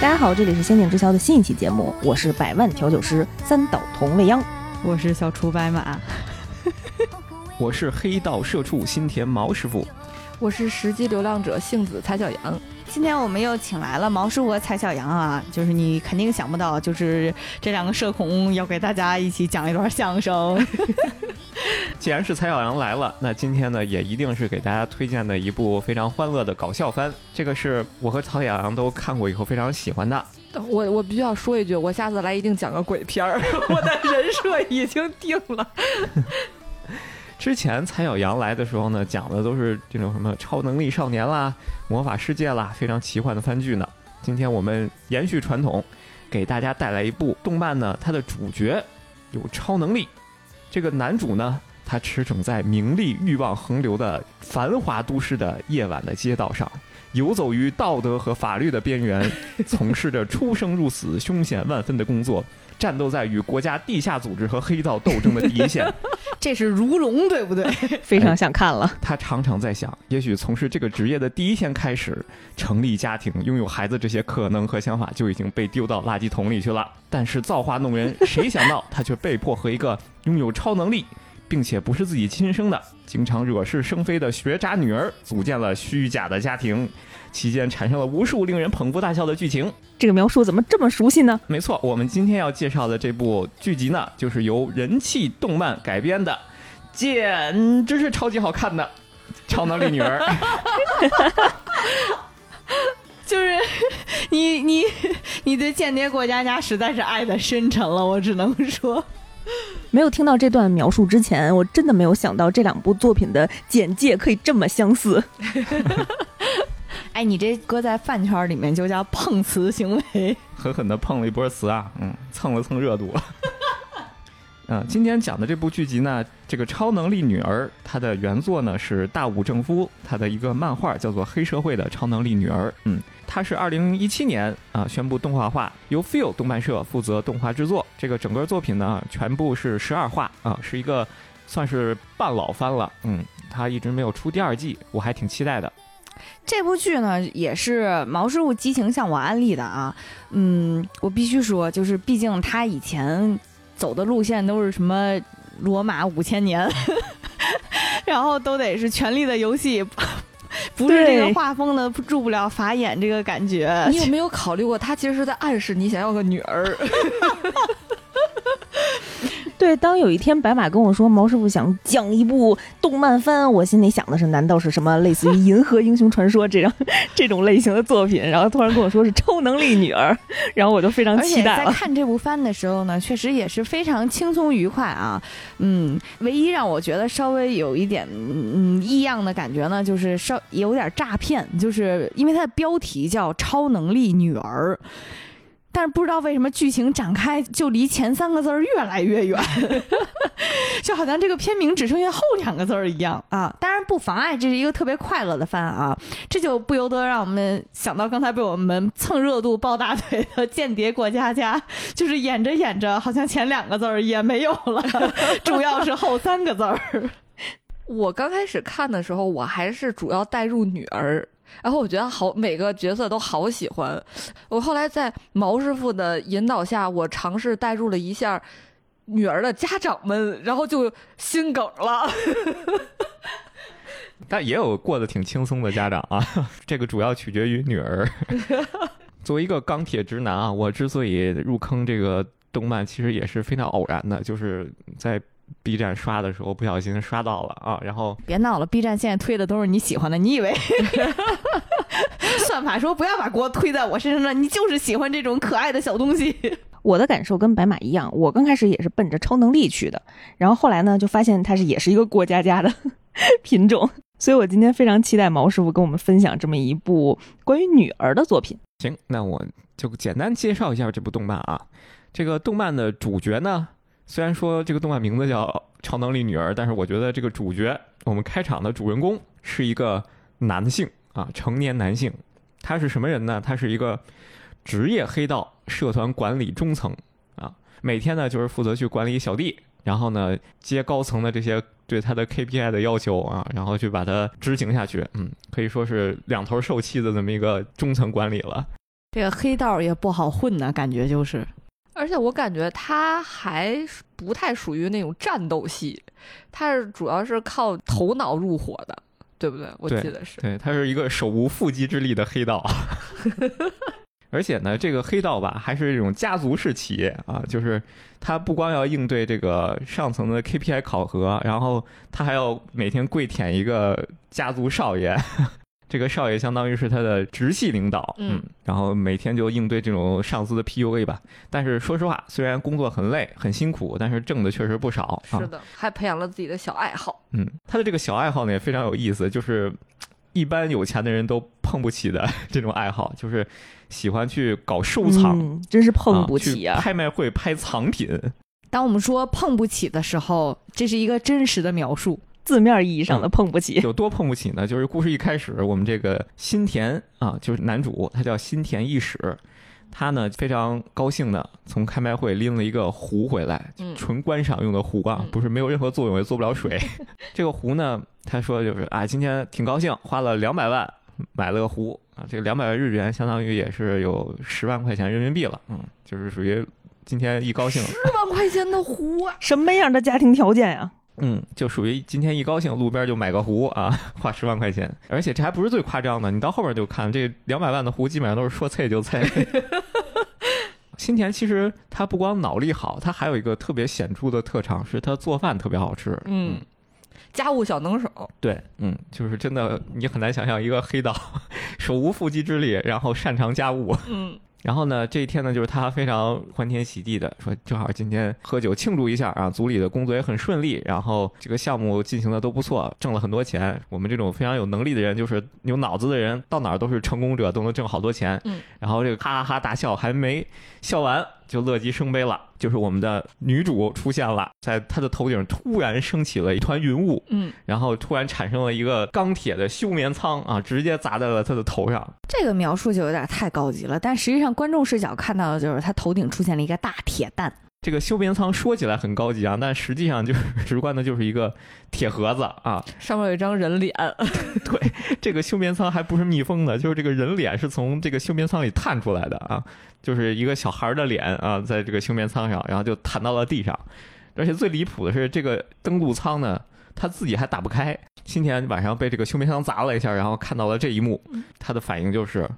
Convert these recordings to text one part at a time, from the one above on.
大家好，这里是《仙境之桥》的新一期节目，我是百万调酒师三岛童未央，我是小厨白马，我是黑道社畜新田毛师傅，我是实际流浪者杏子踩小阳。今天我们又请来了毛师傅和蔡小阳啊，就是你肯定想不到，就是这两个社恐要给大家一起讲一段相声。既然是蔡小阳来了，那今天呢也一定是给大家推荐的一部非常欢乐的搞笑番。这个是我和曹小阳都看过以后非常喜欢的。我我必须要说一句，我下次来一定讲个鬼片儿，我的人设已经定了。之前蔡小阳来的时候呢，讲的都是这种什么超能力少年啦、魔法世界啦，非常奇幻的番剧呢。今天我们延续传统，给大家带来一部动漫呢，它的主角有超能力。这个男主呢，他驰骋在名利欲望横流的繁华都市的夜晚的街道上，游走于道德和法律的边缘，从事着出生入死、凶险万分的工作，战斗在与国家地下组织和黑道斗争的第一线。这是如龙，对不对？非常想看了。他常常在想，也许从事这个职业的第一天开始，成立家庭、拥有孩子这些可能和想法就已经被丢到垃圾桶里去了。但是造化弄人，谁想到他却被迫和一个拥有超能力，并且不是自己亲生的、经常惹是生非的学渣女儿组建了虚假的家庭，期间产生了无数令人捧腹大笑的剧情。这个描述怎么这么熟悉呢？没错，我们今天要介绍的这部剧集呢，就是由人气动漫改编的，简直是超级好看的《超能力女儿》。就是你你你对间谍过家家实在是爱的深沉了，我只能说，没有听到这段描述之前，我真的没有想到这两部作品的简介可以这么相似。哎，你这搁在饭圈里面就叫碰瓷行为，狠狠的碰了一波瓷啊，嗯，蹭了蹭热度。嗯，今天讲的这部剧集呢，这个超能力女儿，它的原作呢是大武正夫，他的一个漫画叫做《黑社会的超能力女儿》。嗯，它是二零一七年啊宣布动画化，由 Feel 动漫社负责动画制作。这个整个作品呢，全部是十二话啊，是一个算是半老番了。嗯，它一直没有出第二季，我还挺期待的。这部剧呢，也是毛师傅激情向我安利的啊。嗯，我必须说，就是毕竟他以前。走的路线都是什么罗马五千年，然后都得是权力的游戏，不是这个画风的入不了法眼这个感觉。你有 没有考虑过，他其实是在暗示你想要个女儿？对，当有一天白马跟我说毛师傅想讲一部动漫番，我心里想的是，难道是什么类似于《银河英雄传说》这样这种类型的作品？然后突然跟我说是超能力女儿，然后我就非常期待了。在看这部番的时候呢，确实也是非常轻松愉快啊。嗯，唯一让我觉得稍微有一点嗯异样的感觉呢，就是稍有点诈骗，就是因为它的标题叫《超能力女儿》。但是不知道为什么剧情展开就离前三个字儿越来越远，就好像这个片名只剩下后两个字儿一样啊！当然不妨碍这是一个特别快乐的番啊，这就不由得让我们想到刚才被我们蹭热度抱大腿的《间谍过家家》，就是演着演着好像前两个字儿也没有了，主要是后三个字儿。我刚开始看的时候，我还是主要带入女儿。然后我觉得好，每个角色都好喜欢。我后来在毛师傅的引导下，我尝试代入了一下女儿的家长们，然后就心梗了。但也有过得挺轻松的家长啊，这个主要取决于女儿。作为一个钢铁直男啊，我之所以入坑这个动漫，其实也是非常偶然的，就是在。B 站刷的时候不小心刷到了啊，然后 别闹了，B 站现在推的都是你喜欢的，你以为 算法说不要把锅推在我身上呢？你就是喜欢这种可爱的小东西。我的感受跟白马一样，我刚开始也是奔着超能力去的，然后后来呢就发现它是也是一个过家家的品种，所以我今天非常期待毛师傅跟我们分享这么一部关于女儿的作品。行，那我就简单介绍一下这部动漫啊，这个动漫的主角呢。虽然说这个动漫名字叫《超能力女儿》，但是我觉得这个主角，我们开场的主人公是一个男性啊，成年男性。他是什么人呢？他是一个职业黑道社团管理中层啊，每天呢就是负责去管理小弟，然后呢接高层的这些对他的 KPI 的要求啊，然后去把它执行下去。嗯，可以说是两头受气的这么一个中层管理了。这个黑道也不好混呢，感觉就是。而且我感觉他还不太属于那种战斗戏，他是主要是靠头脑入伙的，对不对？我记得是。对，他是一个手无缚鸡之力的黑道。而且呢，这个黑道吧，还是这种家族式企业啊，就是他不光要应对这个上层的 KPI 考核，然后他还要每天跪舔一个家族少爷。这个少爷相当于是他的直系领导，嗯然后每天就应对这种上司的 PUA 吧。但是说实话，虽然工作很累很辛苦，但是挣的确实不少啊。是的，还培养了自己的小爱好。嗯，他的这个小爱好呢也非常有意思，就是一般有钱的人都碰不起的 这种爱好，就是喜欢去搞收藏，嗯，真是碰不起啊！去拍卖会拍藏品。当我们说碰不起的时候，这是一个真实的描述。字面意义上的碰不起。有多碰不起呢？就是故事一开始，我们这个新田啊，就是男主，他叫新田义史，他呢非常高兴的从开卖会拎了一个壶回来，嗯纯观赏用的壶啊嗯，不是没有任何作用，也做不了水。这个壶呢，他说就是啊，今天挺高兴，花了两百万买了个壶啊，这个两百万日元相当于也是有十万块钱人民币了，嗯，就是属于今天一高兴，十万块钱的壶啊！什么样的家庭条件呀？嗯，就属于今天一高兴，路边就买个壶啊，花十万块钱。而且这还不是最夸张的，你到后边就看这两百万的壶，基本上都是说脆就菜。新田其实他不光脑力好，他还有一个特别显著的特长，是他做饭特别好吃。嗯，家务小能手。对，嗯，就是真的，你很难想象一个黑道 手无缚鸡之力，然后擅长家务。嗯然后呢，这一天呢，就是他非常欢天喜地的说，正好今天喝酒庆祝一下啊，组里的工作也很顺利，然后这个项目进行的都不错，挣了很多钱。我们这种非常有能力的人，就是有脑子的人，到哪儿都是成功者，都能挣好多钱。嗯，然后这个哈哈哈大笑，还没笑完就乐极生悲了，就是我们的女主出现了，在她的头顶突然升起了一团云雾，嗯，然后突然产生了一个钢铁的休眠舱啊，直接砸在了她的头上。这个描述就有点太高级了，但实际上观众视角看到的就是她头顶出现了一个大铁蛋。这个休眠舱说起来很高级啊，但实际上就是 直观的就是一个铁盒子啊。上面有一张人脸。对这个休眠舱还不是密封的，就是这个人脸是从这个休眠舱里探出来的啊，就是一个小孩的脸啊，在这个休眠舱上，然后就弹到了地上。而且最离谱的是，这个登陆舱呢，他自己还打不开。今天晚上被这个休眠舱砸了一下，然后看到了这一幕，他的反应就是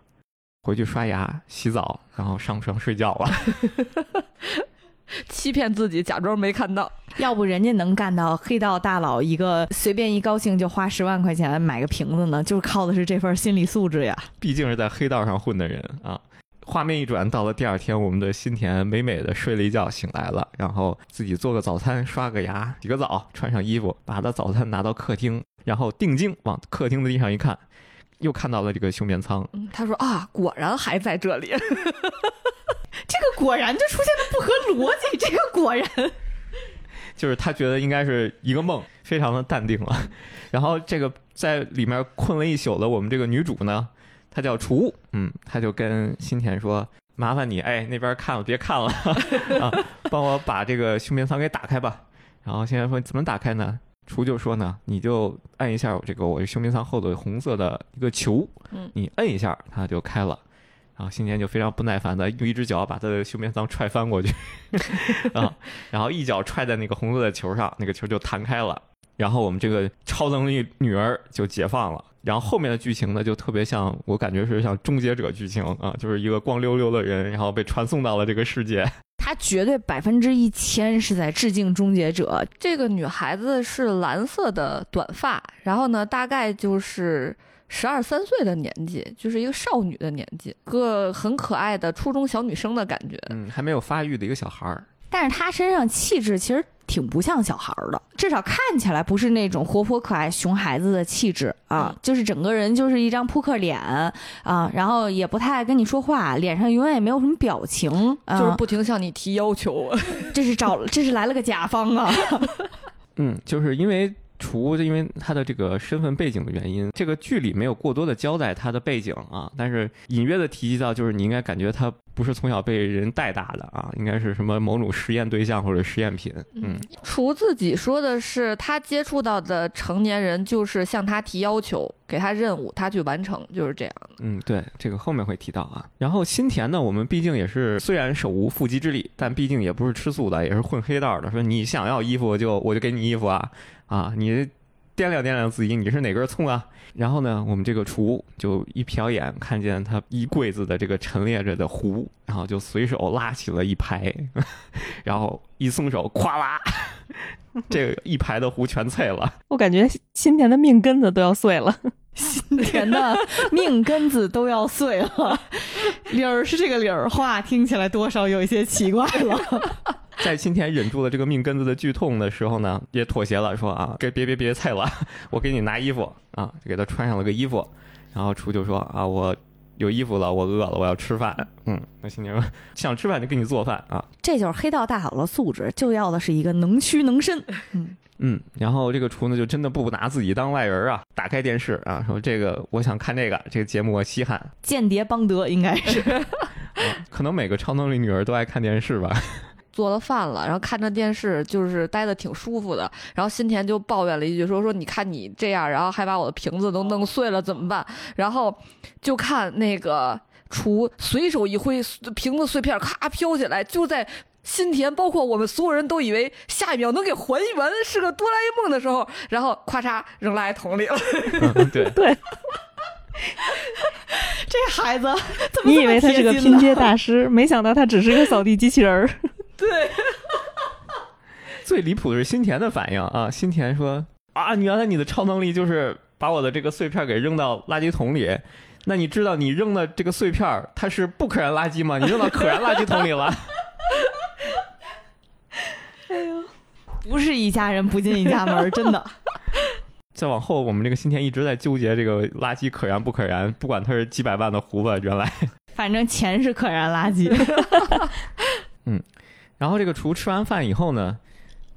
回去刷牙、洗澡，然后上床睡觉了。欺骗自己，假装没看到。要不人家能干到黑道大佬一个随便一高兴就花十万块钱买个瓶子呢？就是靠的是这份心理素质呀。毕竟是在黑道上混的人啊。画面一转，到了第二天，我们的新田美美的睡了一觉，醒来了，然后自己做个早餐，刷个牙，洗个澡，穿上衣服，把他的早餐拿到客厅，然后定睛往客厅的地上一看，又看到了这个休眠舱。嗯，他说啊，果然还在这里。这个果然就出现的不合逻辑，这个果然。就是他觉得应该是一个梦，非常的淡定了。然后这个在里面困了一宿的我们这个女主呢，她叫楚，嗯，她就跟新田说：“麻烦你，哎，那边看了别看了 啊，帮我把这个休眠舱给打开吧。”然后新田说：“怎么打开呢？”楚就说呢：“你就按一下我这个我休眠舱后的红色的一个球，嗯你摁一下它就开了。”然后新年就非常不耐烦的用一只脚把他的休眠舱踹翻过去，啊，然后一脚踹在那个红色的球上，那个球就弹开了。然后我们这个超能力女儿就解放了。然后后面的剧情呢，就特别像我感觉是像终结者剧情啊，就是一个光溜溜的人，然后被传送到了这个世界。他绝对百分之一千是在致敬终结者。这个女孩子是蓝色的短发，然后呢，大概就是十二三岁的年纪，就是一个少女的年纪，个很可爱的初中小女生的感觉。嗯，还没有发育的一个小孩儿。但是她身上气质其实挺不像小孩儿的，至少看起来不是那种活泼可爱熊孩子的气质啊，嗯就是整个人就是一张扑克脸啊，然后也不太爱跟你说话，脸上永远也没有什么表情，啊、就是不停向你提要求，这是找这是来了个甲方啊，嗯，就是因为厨因为他的这个身份背景的原因，这个剧里没有过多的交代他的背景啊，但是隐约的提及到，就是你应该感觉他不是从小被人带大的啊，应该是什么某种实验对象或者实验品。嗯，厨自己说的是，他接触到的成年人就是向他提要求，给他任务，他去完成，就是这样的。嗯，对，这个后面会提到啊。然后新田呢，我们毕竟也是虽然手无缚鸡之力，但毕竟也不是吃素的，也是混黑道的。说你想要衣服就我就给你衣服啊啊，你掂量掂量自己，你是哪根葱啊？然后呢，我们这个厨就一瞟眼看见他一柜子的这个陈列着的壶，然后就随手拉起了一排，然后一松手，咵啦，这个一排的壶全碎了。我感觉新田的命根子都要碎了。新田的命根子都要碎了，理儿是这个理儿，话听起来多少有一些奇怪了。在新田忍住了这个命根子的剧痛的时候呢，也妥协了，说啊，给别别别菜了，我给你拿衣服啊，就给他穿上了个衣服。然后厨就说啊，我有衣服了，我饿了，我要吃饭。嗯，那新田说想吃饭就给你做饭啊。这就是黑道大佬的素质，就要的是一个能屈能伸。嗯嗯，然后这个厨子就真的不拿自己当外人啊，打开电视啊，说这个我想看这个这个节目我稀罕。间谍邦德应该是，啊 可能每个超能力女儿都爱看电视吧。做了饭了，然后看着电视，就是待的挺舒服的。然后新田就抱怨了一句，说说你看你这样，然后还把我的瓶子都弄碎了，怎么办？然后就看那个厨随手一挥，瓶子碎片咔飘起来，就在新田，包括我们所有人都以为下一秒能给还原是个哆啦 A 梦的时候，然后咔嚓扔垃圾桶里了。嗯 对，对这孩子怎么你 以为他是个拼接大师，没想到他只是个扫地机器人儿。最离谱的是新田的反应啊！新田说啊，原来你的超能力就是把我的这个碎片给扔到垃圾桶里。那你知道你扔的这个碎片儿它是不可燃垃圾吗？你扔到可燃垃圾桶里了。不是一家人不进一家门儿，真的。再往后，我们这个新田一直在纠结这个垃圾可燃不可燃，不管它是几百万的胡子，原来。反正钱是可燃垃圾。嗯然后这个厨吃完饭以后呢，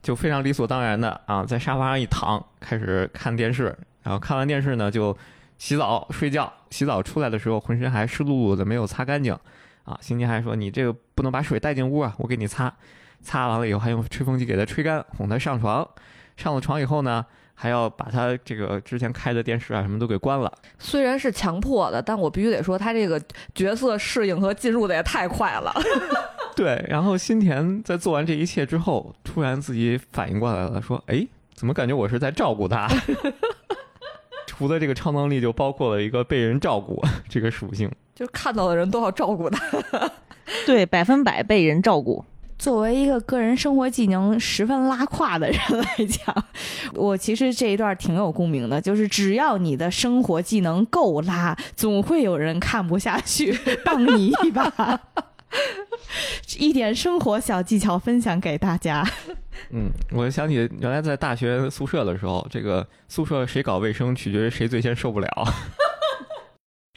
就非常理所当然的啊，在沙发上一躺，开始看电视。然后看完电视呢，就洗澡睡觉。洗澡出来的时候，浑身还湿漉漉的，没有擦干净。啊，新田还说：“你这个不能把水带进屋啊，我给你擦。”擦完了以后，还用吹风机给他吹干，哄他上床。上了床以后呢，还要把他这个之前开的电视啊什么都给关了。虽然是强迫的，但我必须得说，他这个角色适应和进入的也太快了。对，然后新田在做完这一切之后，突然自己反应过来了，说：“哎，怎么感觉我是在照顾他？” 除了这个超能力，就包括了一个被人照顾这个属性。就看到的人都要照顾他。对，百分百被人照顾。作为一个个人生活技能十分拉胯的人来讲，我其实这一段挺有共鸣的，就是只要你的生活技能够拉，总会有人看不下去，帮你一把。一点生活小技巧分享给大家。嗯，我想起原来在大学宿舍的时候，这个宿舍谁搞卫生，取决于谁最先受不了。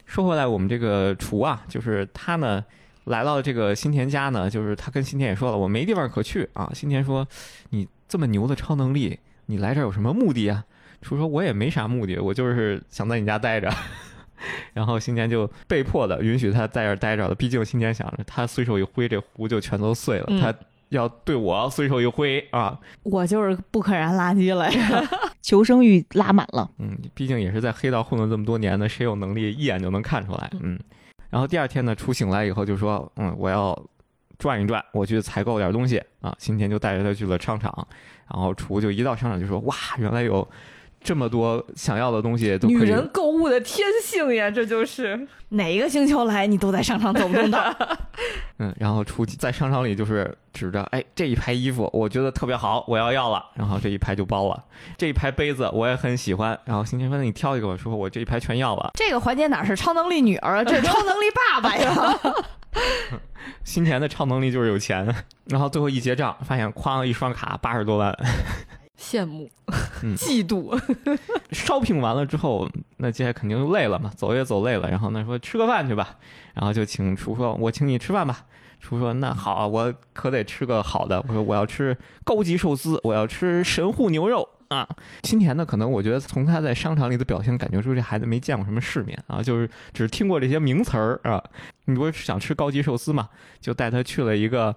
说回来，我们这个厨啊，就是他呢，来到这个新田家呢，就是他跟新田也说了，我没地方可去啊。新田说：“你这么牛的超能力，你来这儿有什么目的啊？”楚说：“我也没啥目的，我就是想在你家待着。”然后新田就被迫的允许他在这儿待着了，毕竟新田想着他随手一挥，这壶就全都碎了，嗯他要对我随手一挥啊，我就是不可燃垃圾了呀。求生欲拉满了，嗯，毕竟也是在黑道混了这么多年的，谁有能力一眼就能看出来，嗯。然后第二天呢，楚醒来以后就说，嗯，我要转一转，我去采购点东西啊。新田就带着他去了商场，然后厨就一到商场就说，哇，原来有这么多想要的东西都可以。女人购物的天性呀，这就是。哪一个星球来，你都在商场走不动的。嗯，然后出在商场里就是指着，哎，这一排衣服我觉得特别好，我要要了。然后这一排就包了，这一排杯子我也很喜欢。然后新田说，那你挑一个吧，说我这一排全要了。这个环节哪是超能力女儿啊，这是超能力爸爸呀！新田的超能力就是有钱，然后最后一结账，发现哐一双卡八十多万。羡慕、嗯 嫉妒，shopping 完了之后，那接下来肯定就累了嘛，走也走累了，然后呢说吃个饭去吧，然后就请厨说，我请你吃饭吧。厨说那好啊，我可得吃个好的。我说我要吃高级寿司，我要吃神户牛肉啊。新田呢，可能我觉得从他在商场里的表现，感觉出这孩子没见过什么世面啊，就是只是听过这些名词儿啊。你不是想吃高级寿司嘛，就带他去了一个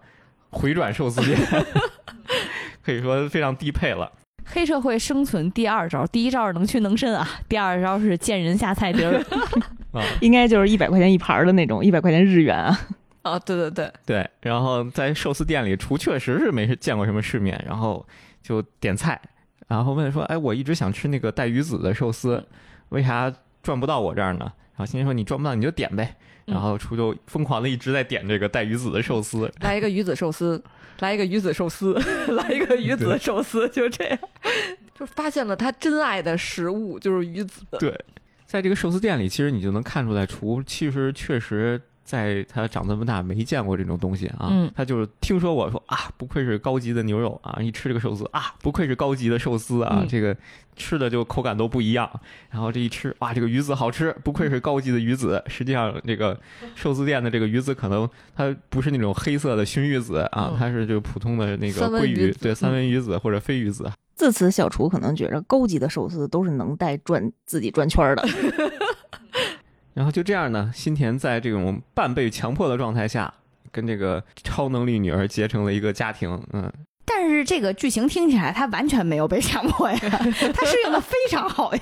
回转寿司店，可以说非常低配了。黑社会生存第二招，第一招是能屈能伸啊，第二招是见人下菜碟儿。啊，应该就是一百块钱一盘儿的那种，一百块钱日元啊。啊，对对对，对，然后在寿司店里，厨确实是没见过什么世面，然后就点菜，然后问说：“哎，我一直想吃那个带鱼子的寿司，为啥转不到我这儿呢？”然后新田说：“你转不到你就点呗。”嗯然后厨就疯狂的一直在点这个带鱼子的寿司，来一个鱼子寿司，来一个鱼子寿司，来一个鱼子寿司，就这样，就发现了他真爱的食物就是鱼子。对，在这个寿司店里，其实你就能看出来，厨其实确实在他长这么大没见过这种东西啊。嗯他就是听说我说啊，不愧是高级的牛肉啊，一吃这个寿司啊，不愧是高级的寿司啊，嗯这个吃的就口感都不一样。然后这一吃，哇，这个鱼子好吃，不愧是高级的鱼子。实际上，这个寿司店的这个鱼子可能它不是那种黑色的熏鱼子啊嗯，它是就普通的那个鲑鱼，鱼对，三嗯文鱼子或者飞鱼子。自此，小厨可能觉着高级的寿司都是能带转自己转圈儿的。然后就这样呢，新田在这种半被强迫的状态下，跟这个超能力女儿结成了一个家庭。嗯，但是这个剧情听起来他完全没有被强迫呀，他适应的非常好呀。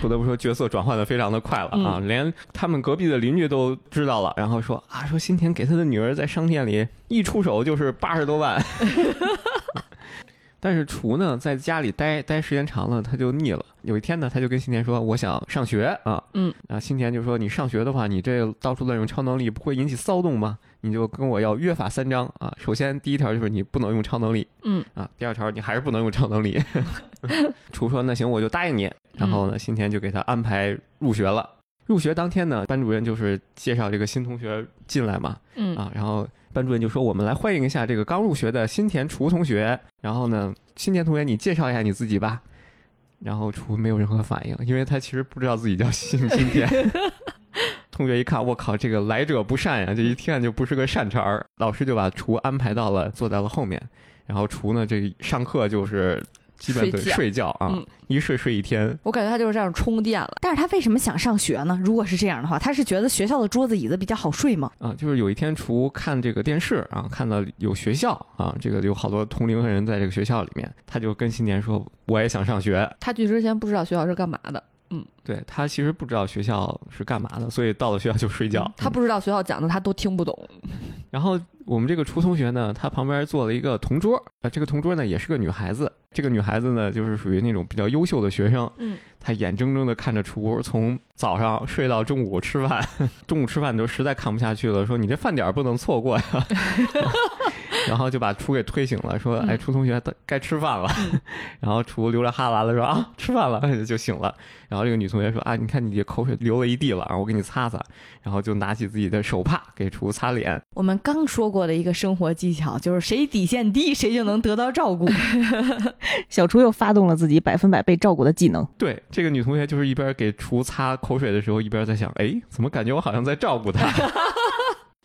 不得不说角色转换的非常的快了啊，连他们隔壁的邻居都知道了，然后说啊，说新田给他的女儿在商店里一出手就是八十多万。但是厨呢，在家里待待时间长了，他就腻了。有一天呢，他就跟新田说：“我想上学啊。”嗯，啊，新田就说：“你上学的话，你这到处乱用超能力，不会引起骚动吗？你就跟我要约法三章啊。首先，第一条就是你不能用超能力，嗯啊，第二条你还是不能用超能力。”厨说：“那行，我就答应你。”然后呢，新田就给他安排入学了。入学当天呢，班主任就是介绍这个新同学进来嘛，嗯啊，然后班主任就说：“我们来欢迎一下这个刚入学的新田厨同学。”然后呢，新田同学，你介绍一下你自己吧。然后厨没有任何反应，因为他其实不知道自己叫新新田。同学一看，我靠，这个来者不善呀，这一听就不是个善茬儿。老师就把厨安排到了坐在了后面，然后厨呢，这上课就是基本对睡觉睡觉啊，嗯一睡睡一天。我感觉他就是这样充电了。但是他为什么想上学呢？如果是这样的话，他是觉得学校的桌子椅子比较好睡吗？啊，就是有一天除看这个电视啊，看到有学校啊，这个有好多同龄人在这个学校里面，他就跟新年说：“我也想上学。他去之前不知道学校是干嘛的，”对他其实不知道学校是干嘛的，所以到了学校就睡觉。他不知道学校讲的他都听不懂。然后我们这个初同学呢，他旁边坐了一个同桌，啊，这个同桌呢也是个女孩子。这个女孩子呢，就是属于那种比较优秀的学生，嗯，她眼睁睁的看着厨从早上睡到中午吃饭，中午吃饭的时候实在看不下去了，说你这饭点不能错过呀。然后就把厨给推醒了，说：“哎，嗯厨同学该吃饭了。然后厨流着哈喇子说：“啊，吃饭了。”就醒了。然后这个女同学说：“啊，你看你这口水流了一地了，啊，我给你擦擦。”然后就拿起自己的手帕给厨擦脸。我们刚说过的一个生活技巧，就是谁底线低，谁就能得到照顾。小厨又发动了自己百分百被照顾的技能。对，这个女同学就是一边给厨擦口水的时候，一边在想：哎，怎么感觉我好像在照顾她？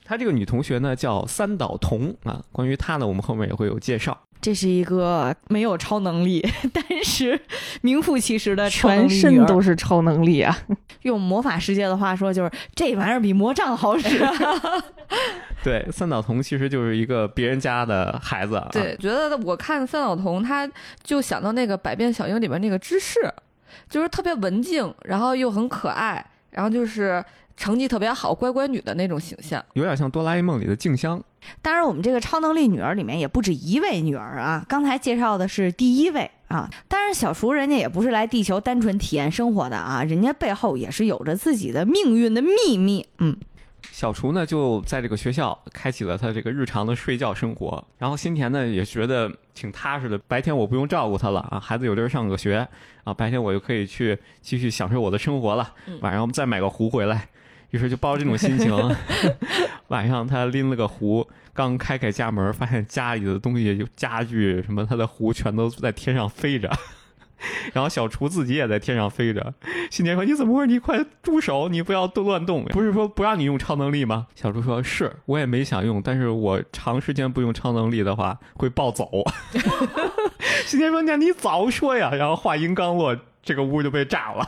她这个女同学呢叫三岛瞳啊，关于她呢，我们后面也会有介绍。这是一个没有超能力，但是名副其实的全身都是超能力啊！用魔法世界的话说，就是这玩意儿比魔杖好使。对，三岛瞳其实就是一个别人家的孩子啊。对，觉得我看三岛瞳，他就想到那个《百变小樱》里边那个芝士，就是特别文静，然后又很可爱，然后就是成绩特别好、乖乖女的那种形象。有点像哆啦 A 梦里的静香。当然，我们这个超能力女儿里面也不止一位女儿啊。刚才介绍的是第一位啊，当然小厨人家也不是来地球单纯体验生活的啊，人家背后也是有着自己的命运的秘密。嗯，小厨呢就在这个学校开启了他这个日常的睡觉生活，然后新田呢也觉得挺踏实的，白天我不用照顾他了啊，孩子有地儿上个学啊，白天我就可以去继续享受我的生活了，嗯晚上我们再买个壶回来，于是就抱着这种心情，晚上他拎了个壶，刚开开家门，发现家里的东西就家具什么，他的壶全都在天上飞着。然后小厨自己也在天上飞着，新年说：“你怎么回事？你快住手！你不要动乱动！不是说不让你用超能力吗？”小猪说：“是我也没想用，但是我长时间不用超能力的话会暴走。”新田说：“那你早说呀！”然后话音刚落，这个屋就被炸了。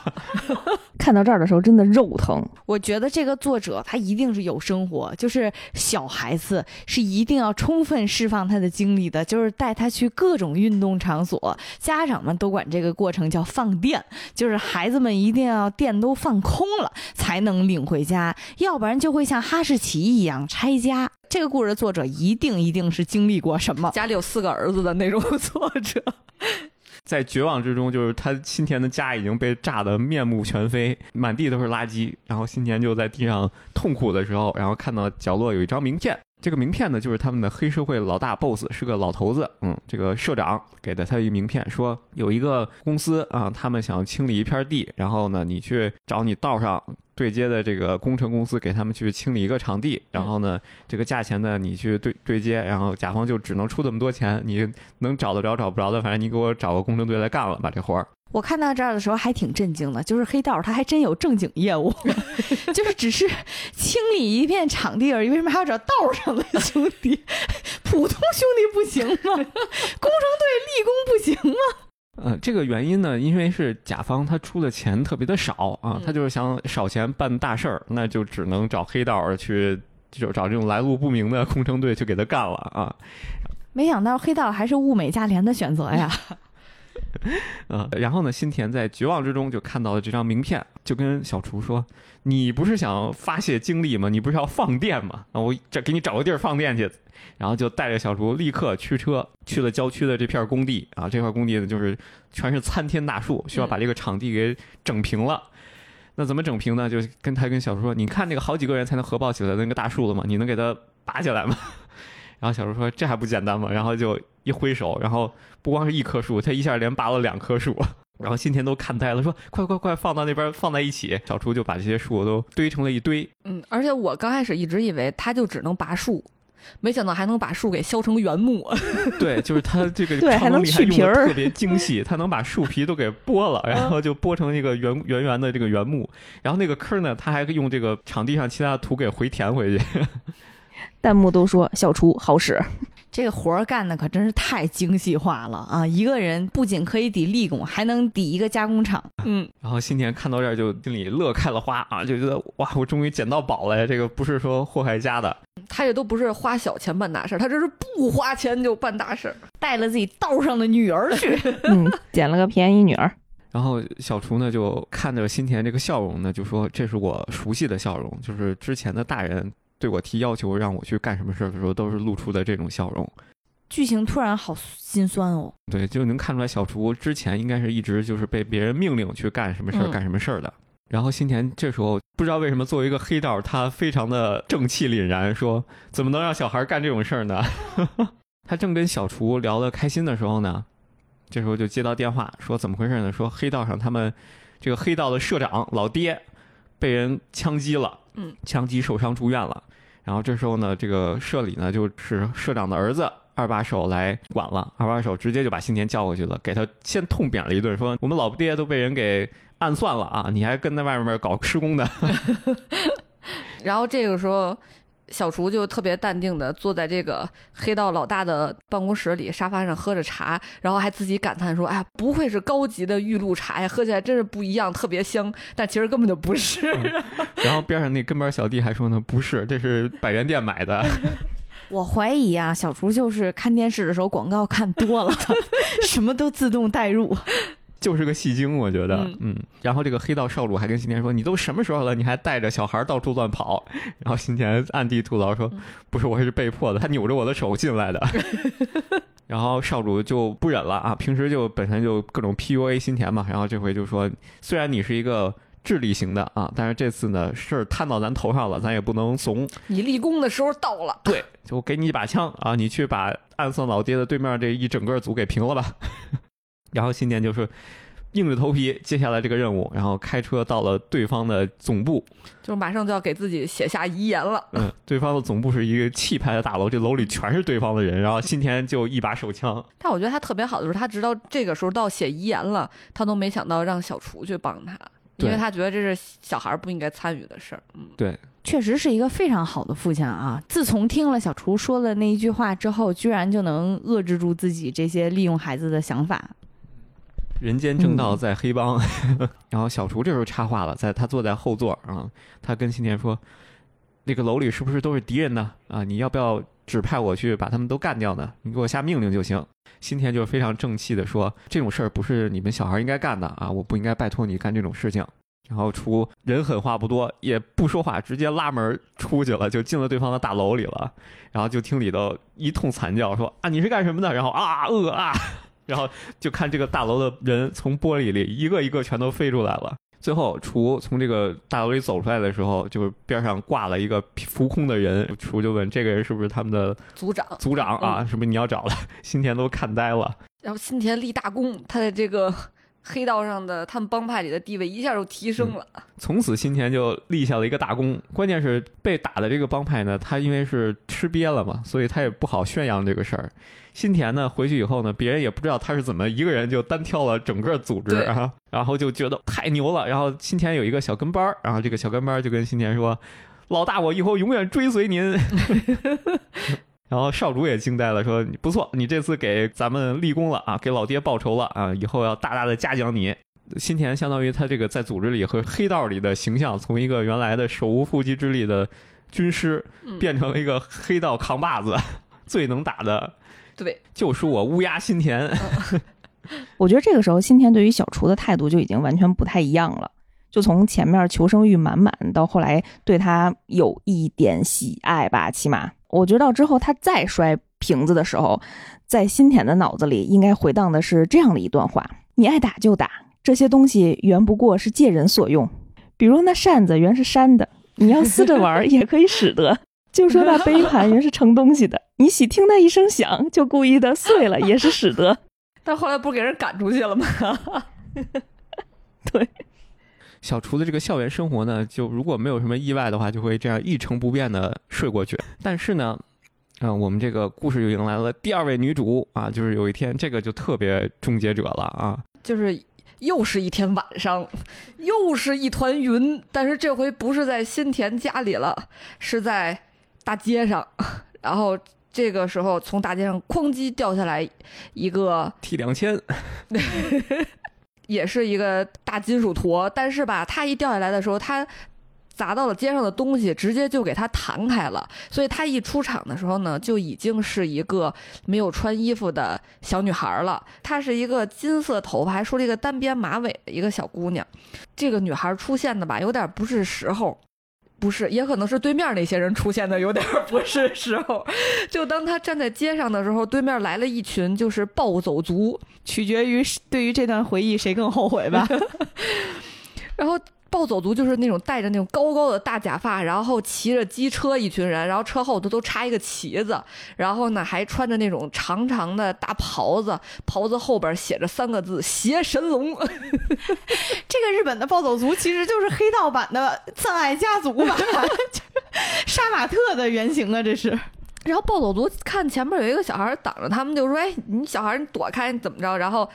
看到这儿的时候真的肉疼。我觉得这个作者他一定是有生活，就是小孩子是一定要充分释放他的精力的，就是带他去各种运动场所。家长们都管这个过程叫放电，就是孩子们一定要电都放空了才能领回家，要不然就会像哈士奇一样拆家。这个故事的作者一定一定是经历过什么？家里有四个儿子的那种作者。在绝望之中，就是他新田的家已经被炸得面目全非，满地都是垃圾。然后新田就在地上痛苦的时候，然后看到角落有一张名片，这个名片呢就是他们的黑社会老大 boss，是个老头子。嗯，这个社长给的他一名片，说有一个公司啊，他们想清理一片地，然后呢，你去找你道上。对接的这个工程公司给他们去清理一个场地，然后呢，这个价钱呢你去对对接，然后甲方就只能出这么多钱，你能找得着找不着的，反正你给我找个工程队来干了，把这活儿。我看到这儿的时候还挺震惊的，就是黑道他还真有正经业务，就是只是清理一片场地而已，为什么还要找道上的兄弟？普通兄弟不行吗？工程队立功不行吗？呃，这个原因呢，因为是甲方他出的钱特别的少啊，他就是想少钱办大事儿，那就只能找黑道去，就找这种来路不明的工程队去给他干了啊。没想到黑道还是物美价廉的选择呀。呃，然后呢，新田在绝望之中就看到了这张名片，就跟小厨说：“你不是想发泄精力吗？你不是要放电吗？那我这给你找个地儿放电去。”然后就带着小厨立刻驱车去了郊区的这片工地啊，这块工地呢就是全是参天大树，需要把这个场地给整平了。那怎么整平呢？就跟他跟小厨说：“你看那个好几个人才能合抱起来的那个大树了吗？你能给它拔起来吗？”然后小厨说：“这还不简单吗？”然后就一挥手，然后不光是一棵树，他一下连拔了两棵树。然后新田都看呆了，说：“快快快，放到那边放在一起。”小厨就把这些树都堆成了一堆。嗯，而且我刚开始一直以为他就只能拔树。没想到还能把树给削成原木，对，就是他这个对还能去皮儿，特 别精细，他能把树皮都给剥了，然后就剥成一个圆圆圆的这个原木，然后那个坑呢，他还用这个场地上其他的土给回填回去。弹幕都说小厨好使。这个活儿干的可真是太精细化了啊！一个人不仅可以抵力工，还能抵一个加工厂。嗯，然后新田看到这儿就心里乐开了花啊，就觉得哇，我终于捡到宝了呀！这个不是说祸害家的，他这都不是花小钱办大事，他这是不花钱就办大事，带了自己道上的女儿去，嗯，捡了个便宜女儿。然后小厨呢就看着新田这个笑容呢，就说这是我熟悉的笑容，就是之前的大人。对我提要求让我去干什么事儿的时候，都是露出的这种笑容。剧情突然好心酸哦。对，就能看出来小厨之前应该是一直就是被别人命令去干什么事儿干什么事儿的。然后新田这时候不知道为什么作为一个黑道，他非常的正气凛然，说怎么能让小孩干这种事儿呢？他正跟小厨聊得开心的时候呢，这时候就接到电话，说怎么回事呢？说黑道上他们这个黑道的社长老爹被人枪击了，嗯，枪击受伤住院了。然后这时候呢，这个社里呢就是社长的儿子二把手来管了。二把手直接就把新田叫过去了，给他先痛扁了一顿，说我们老爹都被人给暗算了啊，你还跟在外面搞施工的。然后这个时候。小厨就特别淡定的坐在这个黑道老大的办公室里沙发上喝着茶，然后还自己感叹说：“哎呀，不愧是高级的玉露茶呀，喝起来真是不一样，特别香。”但其实根本就不是。然后边上那跟班小弟还说呢：“不是，这是百元店买的。”我怀疑啊，小厨就是看电视的时候广告看多了，什么都自动代入。就是个戏精，我觉得，嗯，然后这个黑道少主还跟新田说：“你都什么时候了，你还带着小孩到处乱跑？” 然后新田暗地吐槽说：“不是，我还是被迫的，他扭着我的手进来的。”然后少主就不忍了啊，平时就本身就各种 PUA 新田嘛，然后这回就说：“虽然你是一个智力型的啊，但是这次呢事儿摊到咱头上了，咱也不能怂。你立功的时候到了，对，就给你一把枪啊，你去把暗算老爹的对面这一整个组给平了吧。”然后新田就是硬着头皮接下来这个任务，然后开车到了对方的总部，就马上就要给自己写下遗言了。嗯，对方的总部是一个气派的大楼，这楼里全是对方的人。然后新田就一把手枪。但我觉得他特别好的是，他直到这个时候到写遗言了，他都没想到让小厨去帮他，因为他觉得这是小孩不应该参与的事儿。嗯，对。确实是一个非常好的父亲啊！自从听了小厨说的那一句话之后，居然就能遏制住自己这些利用孩子的想法。人间正道在黑帮，然后小厨这时候插话了，在他坐在后座啊，他跟新田说：“那个楼里是不是都是敌人呢？啊，你要不要指派我去把他们都干掉呢？你给我下命令就行。”新田就非常正气的说：“这种事儿不是你们小孩应该干的啊，我不应该拜托你干这种事情。”然后厨人狠话不多，也不说话，直接拉门出去了，就进了对方的大楼里了。然后就听里头一通惨叫，说：“啊，你是干什么的？”然后啊呃啊。然后就看这个大楼的人从玻璃里一个一个全都飞出来了。最后，厨从这个大楼里走出来的时候，就是边上挂了一个浮空的人。厨就问：“这个人是不是他们的组长？组长啊？是不是你要找的？” 新田都看呆了。然后新田立大功，他的这个黑道上的他们帮派里的地位一下就提升了。从此，新田就立下了一个大功。关键是被打的这个帮派呢，他因为是吃瘪了嘛，所以他也不好宣扬这个事儿。新田呢回去以后呢，别人也不知道他是怎么一个人就单挑了整个组织啊，然后就觉得太牛了。然后新田有一个小跟班儿然后这个小跟班儿就跟新田说：“老大，我以后永远追随您。” 然后少主也惊呆了，说：“不错，你这次给咱们立功了啊，给老爹报仇了啊，以后要大大的嘉奖你。”新田相当于他这个在组织里和黑道里的形象，从一个原来的手无缚鸡之力的军师，变成了一个黑道扛把子，最能打的。对，就是我乌鸦新田。我觉得这个时候新田对于小厨的态度就已经完全不太一样了，就从前面求生欲满满，到后来对他有一点喜爱吧，起码我觉得到之后他再摔瓶子的时候，在新田的脑子里应该回荡的是这样的一段话：你爱打就打，这些东西原不过是借人所用，比如那扇子原是扇的，你要撕着玩也可以使得。就说那杯盘原是盛东西的，你喜听那一声响，就故意的碎了，也是使得。但后来不是给人赶出去了吗？对，小厨的这个校园生活呢，就如果没有什么意外的话，就会这样一成不变的睡过去。但是呢，嗯，我们这个故事又迎来了第二位女主啊，就是有一天这个就特别终结者了啊，就是又是一天晚上，又是一团云，但是这回不是在新田家里了，是在。大街上，然后这个时候从大街上哐叽掉下来一个 T 两千，也是一个大金属坨，但是吧，它一掉下来的时候，它砸到了肩上的东西，直接就给它弹开了。所以它一出场的时候呢，就已经是一个没有穿衣服的小女孩了。她是一个金色头发，还梳了一个单边马尾的一个小姑娘。这个女孩出现的吧，有点不是时候。不是，也可能是对面那些人出现的有点 不是时候。就当他站在街上的时候，对面来了一群就是暴走族，取决于对于这段回忆谁更后悔吧。然后。暴走族就是那种戴着那种高高的大假发，然后骑着机车一群人，然后车后头都插一个旗子，然后呢还穿着那种长长的大袍子，袍子后边写着三个字“邪神龙”。这个日本的暴走族其实就是黑道版的葬爱家族吧，杀马特的原型啊，这是。然后暴走族看前面有一个小孩挡着他们，就说：“哎，你小孩你躲开，怎么着？”然后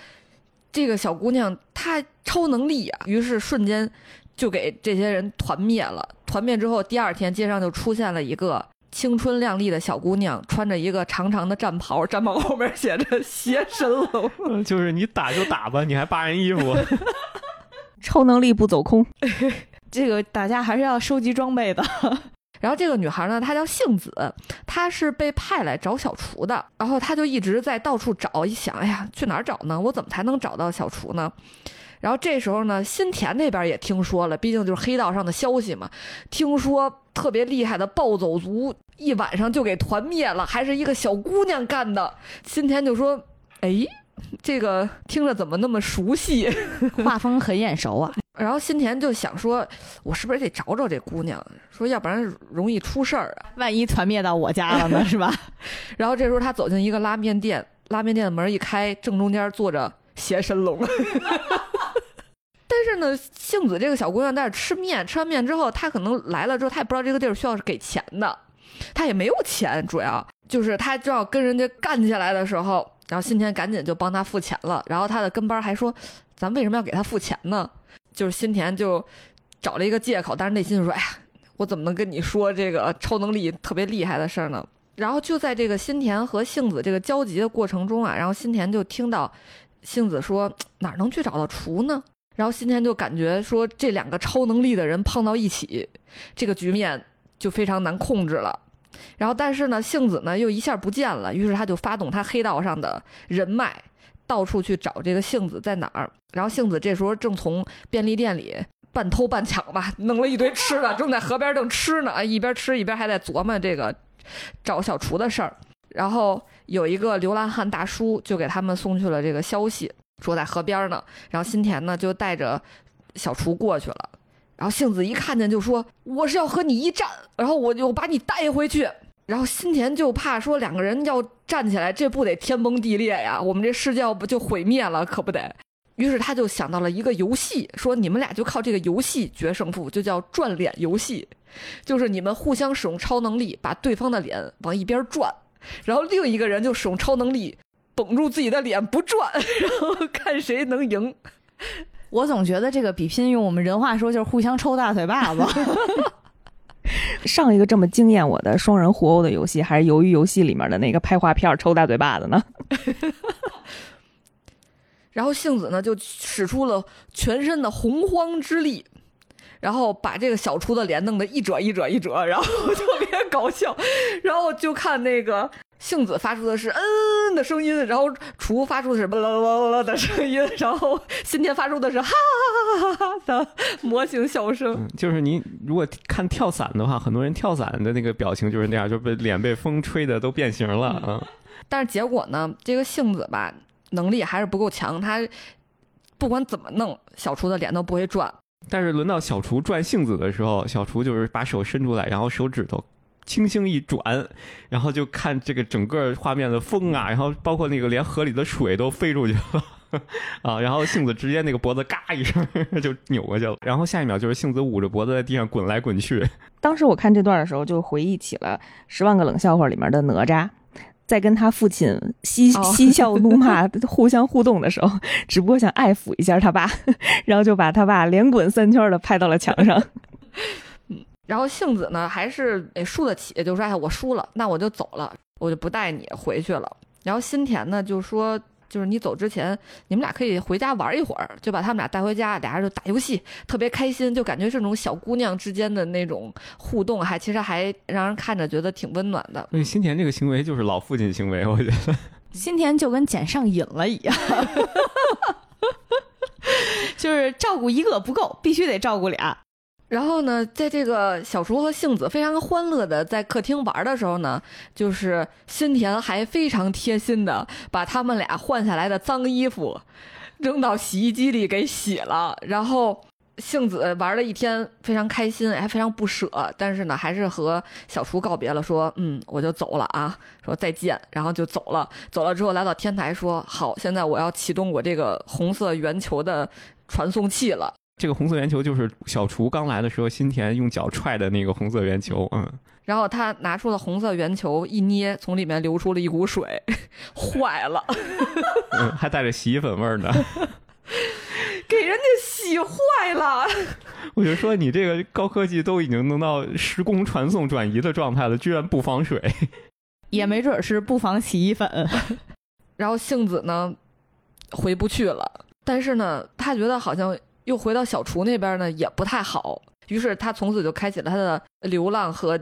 这个小姑娘她超能力啊，于是瞬间。就给这些人团灭了。团灭之后，第二天街上就出现了一个青春靓丽的小姑娘，穿着一个长长的战袍，战袍后面写着“邪神龙”。就是你打就打吧，你还扒人衣服，超能力不走空。这个打架还是要收集装备的。然后这个女孩呢，她叫杏子，她是被派来找小厨的。然后她就一直在到处找，一想，哎呀，去哪儿找呢？我怎么才能找到小厨呢？然后这时候呢，新田那边也听说了，毕竟就是黑道上的消息嘛。听说特别厉害的暴走族一晚上就给团灭了，还是一个小姑娘干的。新田就说：“哎，这个听着怎么那么熟悉？画风很眼熟啊。”然后新田就想说：“我是不是得找找这姑娘？说要不然容易出事儿啊，万一团灭到我家了呢，是吧？” 然后这时候他走进一个拉面店，拉面店的门一开，正中间坐着邪神龙。但是呢，杏子这个小姑娘在这吃面，吃完面之后，她可能来了之后，她也不知道这个地儿需要是给钱的，她也没有钱，主要就是她正要跟人家干起来的时候，然后新田赶紧就帮她付钱了，然后她的跟班还说，咱为什么要给她付钱呢？就是新田就找了一个借口，但是内心就说，哎呀，我怎么能跟你说这个超能力特别厉害的事儿呢？然后就在这个新田和杏子这个交集的过程中啊，然后新田就听到杏子说哪能去找到厨呢？然后新天就感觉说这两个超能力的人碰到一起，这个局面就非常难控制了。然后但是呢，杏子呢又一下不见了，于是他就发动他黑道上的人脉，到处去找这个杏子在哪儿。然后杏子这时候正从便利店里半偷半抢吧，弄了一堆吃的，正在河边正吃呢，一边吃一边还在琢磨这个找小厨的事儿。然后有一个流浪汉大叔就给他们送去了这个消息，说在河边呢。然后新田呢就带着小厨过去了。然后杏子一看见就说：“我是要和你一战，然后我就把你带回去。”然后新田就怕说两个人要站起来，这不得天崩地裂呀？我们这世界要不就毁灭了，可不得。于是他就想到了一个游戏，说你们俩就靠这个游戏决胜负，就叫转脸游戏，就是你们互相使用超能力，把对方的脸往一边转，然后另一个人就使用超能力绷住自己的脸不转，然后看谁能赢。我总觉得这个比拼用我们人话说就是互相抽大腿巴子。上一个这么惊艳我的双人互殴的游戏，还是鱿鱼游戏里面的那个拍画片抽大嘴巴子呢？然后杏子呢就使出了全身的洪荒之力，然后把这个小厨的脸弄得一褶一褶一褶，然后特别搞笑。然后就看那个杏子发出的是嗯的声音，然后厨发出的是啦啦啦啦的声音，然后新天发出的是哈哈哈哈哈的模型笑声。就是你如果看跳伞的话，很多人跳伞的那个表情就是那样，就被脸被风吹的都变形了啊。但是结果呢，这个杏子吧能力还是不够强，他不管怎么弄，小厨的脸都不会转。但是轮到小厨转杏子的时候，小厨就是把手伸出来，然后手指头轻轻一转，然后就看这个整个画面的风啊，然后包括那个连河里的水都飞出去了。啊，然后杏子直接那个脖子嘎一声就扭过去了，然后下一秒就是杏子捂着脖子在地上滚来滚去。当时我看这段的时候，就回忆起了《十万个冷笑话》里面的哪吒，在跟他父亲嬉哦 嬉笑怒骂、互相互动的时候，只不过想爱抚一下他爸，然后就把他爸连滚三圈的拍到了墙上。然后杏子呢还是诶输得起，就说哎我输了，那我就走了，我就不带你回去了。然后新田呢就说。就是你走之前，你们俩可以回家玩一会儿，就把他们俩带回家，俩人就打游戏，特别开心，就感觉这种小姑娘之间的那种互动，还其实还让人看着觉得挺温暖的。所以新田这个行为就是老父亲行为，我觉得。新田就跟捡上瘾了一样，就是照顾一个不够，必须得照顾俩。然后呢，在这个小厨和杏子非常欢乐的在客厅玩的时候呢，就是新田还非常贴心的把他们俩换下来的脏衣服扔到洗衣机里给洗了。然后杏子玩了一天，非常开心，还非常不舍，但是呢，还是和小厨告别了，说：“嗯，我就走了啊，说再见。”然后就走了。走了之后来到天台，说：“好，现在我要启动我这个红色圆球的传送器了。”这个红色圆球就是小厨刚来的时候，新田用脚踹的那个红色圆球。嗯，然后他拿出了红色圆球，一捏，从里面流出了一股水，坏了，嗯还带着洗衣粉味儿呢。给人家洗坏了。我就说你这个高科技都已经弄到时空传送转移的状态了，居然不防水。也没准是不防洗衣粉。然后杏子呢，回不去了，但是呢，他觉得好像又回到小厨那边呢，也不太好。于是他从此就开启了他的流浪和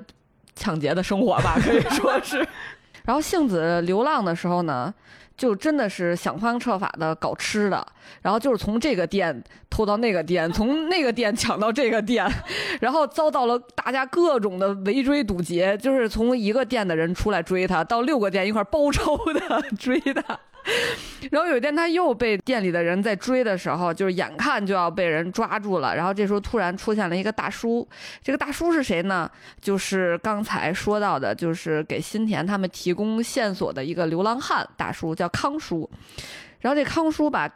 抢劫的生活吧，可以说是。然后杏子流浪的时候呢，就真的是想方设法的搞吃的，然后就是从这个店偷到那个店，从那个店抢到这个店，然后遭到了大家各种的围追堵截，就是从一个店的人出来追他，到六个店一块儿包抄的追他。然后有一天，他又被店里的人在追的时候，就是眼看就要被人抓住了。然后这时候突然出现了一个大叔，这个大叔是谁呢？就是刚才说到的，就是给新田他们提供线索的一个流浪汉大叔，叫康叔。然后这康叔吧，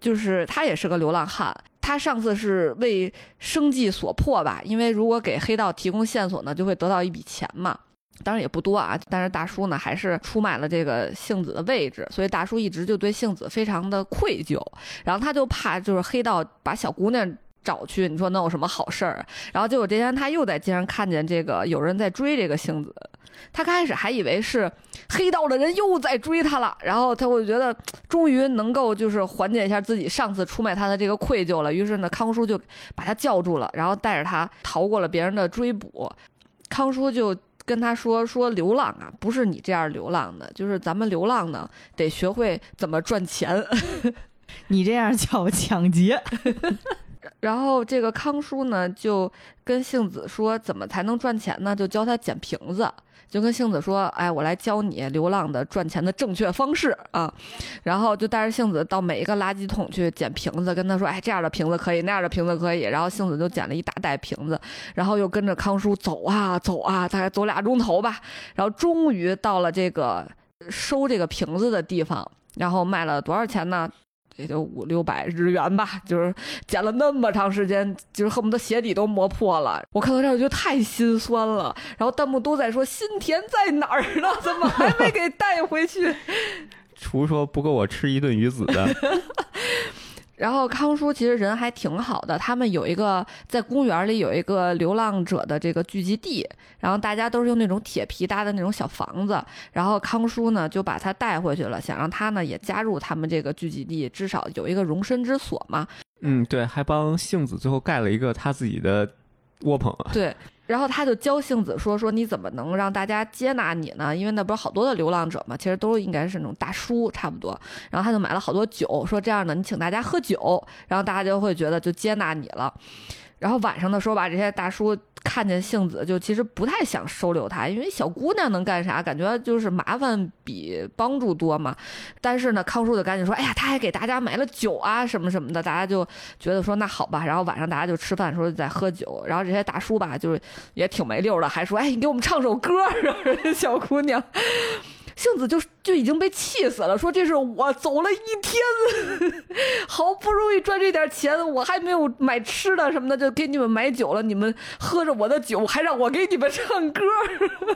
就是他也是个流浪汉。他上次是为生计所迫吧，因为如果给黑道提供线索呢，就会得到一笔钱嘛。当然也不多啊，但是大叔呢还是出卖了这个杏子的位置，所以大叔一直就对杏子非常的愧疚，然后他就怕就是黑道把小姑娘找去，你说能有什么好事儿？然后结果这天他又在街上看见这个有人在追这个杏子，他开始还以为是黑道的人又在追他了，然后他会觉得终于能够就是缓解一下自己上次出卖他的这个愧疚了。于是呢，康叔就把他叫住了，然后带着他逃过了别人的追捕。康叔就跟他说：“说流浪啊，不是你这样流浪的，就是咱们流浪呢，得学会怎么赚钱。”你这样叫抢劫。然后这个康叔呢，就跟杏子说怎么才能赚钱呢？就教他捡瓶子，就跟杏子说：“哎，我来教你流浪的赚钱的正确方式啊！”然后就带着杏子到每一个垃圾桶去捡瓶子，跟他说：“哎，这样的瓶子可以，那样的瓶子可以。”然后杏子就捡了一大袋瓶子，然后又跟着康叔走啊走啊，大概走俩钟头吧，然后终于到了这个收这个瓶子的地方，然后卖了多少钱呢？也就五六百日元吧，就是捡了那么长时间，就是恨不得鞋底都磨破了。我看到这儿我觉得太心酸了，然后弹幕都在说新田在哪儿呢？怎么还没给带回去？厨说不够我吃一顿鱼子的。然后康叔其实人还挺好的，他们有一个在公园里有一个流浪者的这个聚集地，然后大家都是用那种铁皮搭的那种小房子，然后康叔呢就把他带回去了，想让他呢也加入他们这个聚集地，至少有一个容身之所嘛。嗯，对，还帮杏子最后盖了一个他自己的窝棚。对。然后他就教性子说：“说你怎么能让大家接纳你呢？因为那不是好多的流浪者嘛，其实都应该是那种大叔差不多。然后他就买了好多酒，说这样呢，你请大家喝酒，然后大家就会觉得就接纳你了。”然后晚上的时候把，这些大叔看见杏子，就其实不太想收留她，因为小姑娘能干啥？感觉就是麻烦比帮助多嘛。但是呢，康叔就赶紧说：“哎呀，他还给大家买了酒啊，什么什么的。”大家就觉得说：“那好吧。”然后晚上大家就吃饭的时候在喝酒，然后这些大叔吧，就是也挺没溜的，还说：“哎，你给我们唱首歌。”然后小姑娘。杏子就就已经被气死了，说这是我走了一天，好不容易赚这点钱，我还没有买吃的什么的，就给你们买酒了，你们喝着我的酒，还让我给你们唱歌，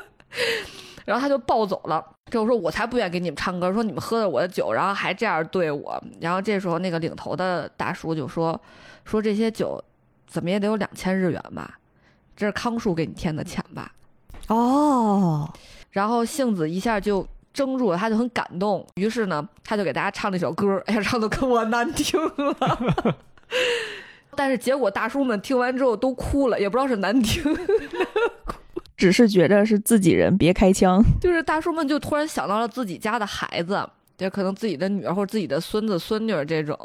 然后他就暴走了。这我说我才不愿意给你们唱歌，说你们喝了我的酒，然后还这样对我。然后这时候那个领头的大叔就说说这些酒怎么也得有两千日元吧，这是康叔给你添的钱吧？哦，然后杏子一下就。怔住了，他就很感动，于是呢，他就给大家唱了一首歌，哎呀，唱的可我难听了。但是结果大叔们听完之后都哭了，也不知道是难听，只是觉着是自己人，别开枪。就是大叔们就突然想到了自己家的孩子。也可能自己的女儿或者自己的孙子孙女这种，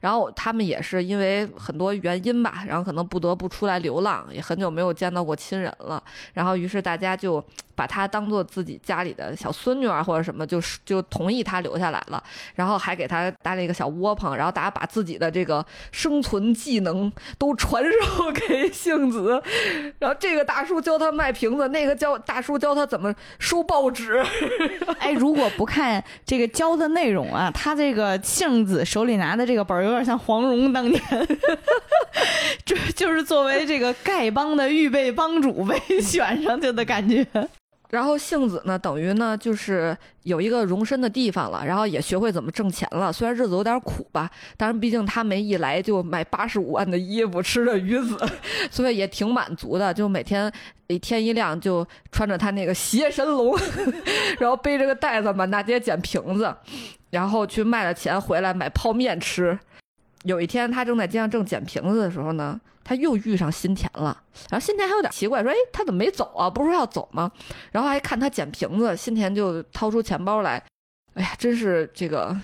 然后他们也是因为很多原因吧，然后可能不得不出来流浪，也很久没有见到过亲人了，然后于是大家就把他当做自己家里的小孙女儿或者什么，就是就同意他留下来了，然后还给他搭了一个小窝棚，然后大家把自己的这个生存技能都传授给杏子，然后这个大叔教他卖瓶子，那个教大叔教他怎么收报纸，哎，如果不看这个教。的内容啊，他这个杏子手里拿的这个本儿有点像黄蓉当年，这就是作为这个丐帮的预备帮主被选上去的感觉。然后杏子呢，等于呢就是有一个容身的地方了，然后也学会怎么挣钱了。虽然日子有点苦吧，但是毕竟他没一来就买八十五万的衣服，吃着鱼子，所以也挺满足的。就每天一天一亮就穿着他那个邪神龙，然后背着个袋子满大街捡瓶子，然后去卖了钱回来买泡面吃。有一天他正在街上正捡瓶子的时候呢。他又遇上新田了，然后新田还有点奇怪，说：“哎，他怎么没走啊？不是说要走吗？”然后还看他捡瓶子，新田就掏出钱包来，哎呀，真是这个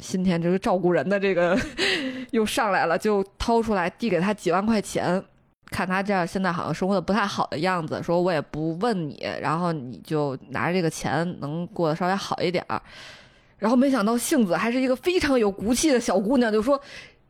新田这个照顾人的这个 又上来了，就掏出来递给他几万块钱，看他这样现在好像生活的不太好的样子，说我也不问你，然后你就拿着这个钱能过得稍微好一点儿。然后没想到杏子还是一个非常有骨气的小姑娘，就说。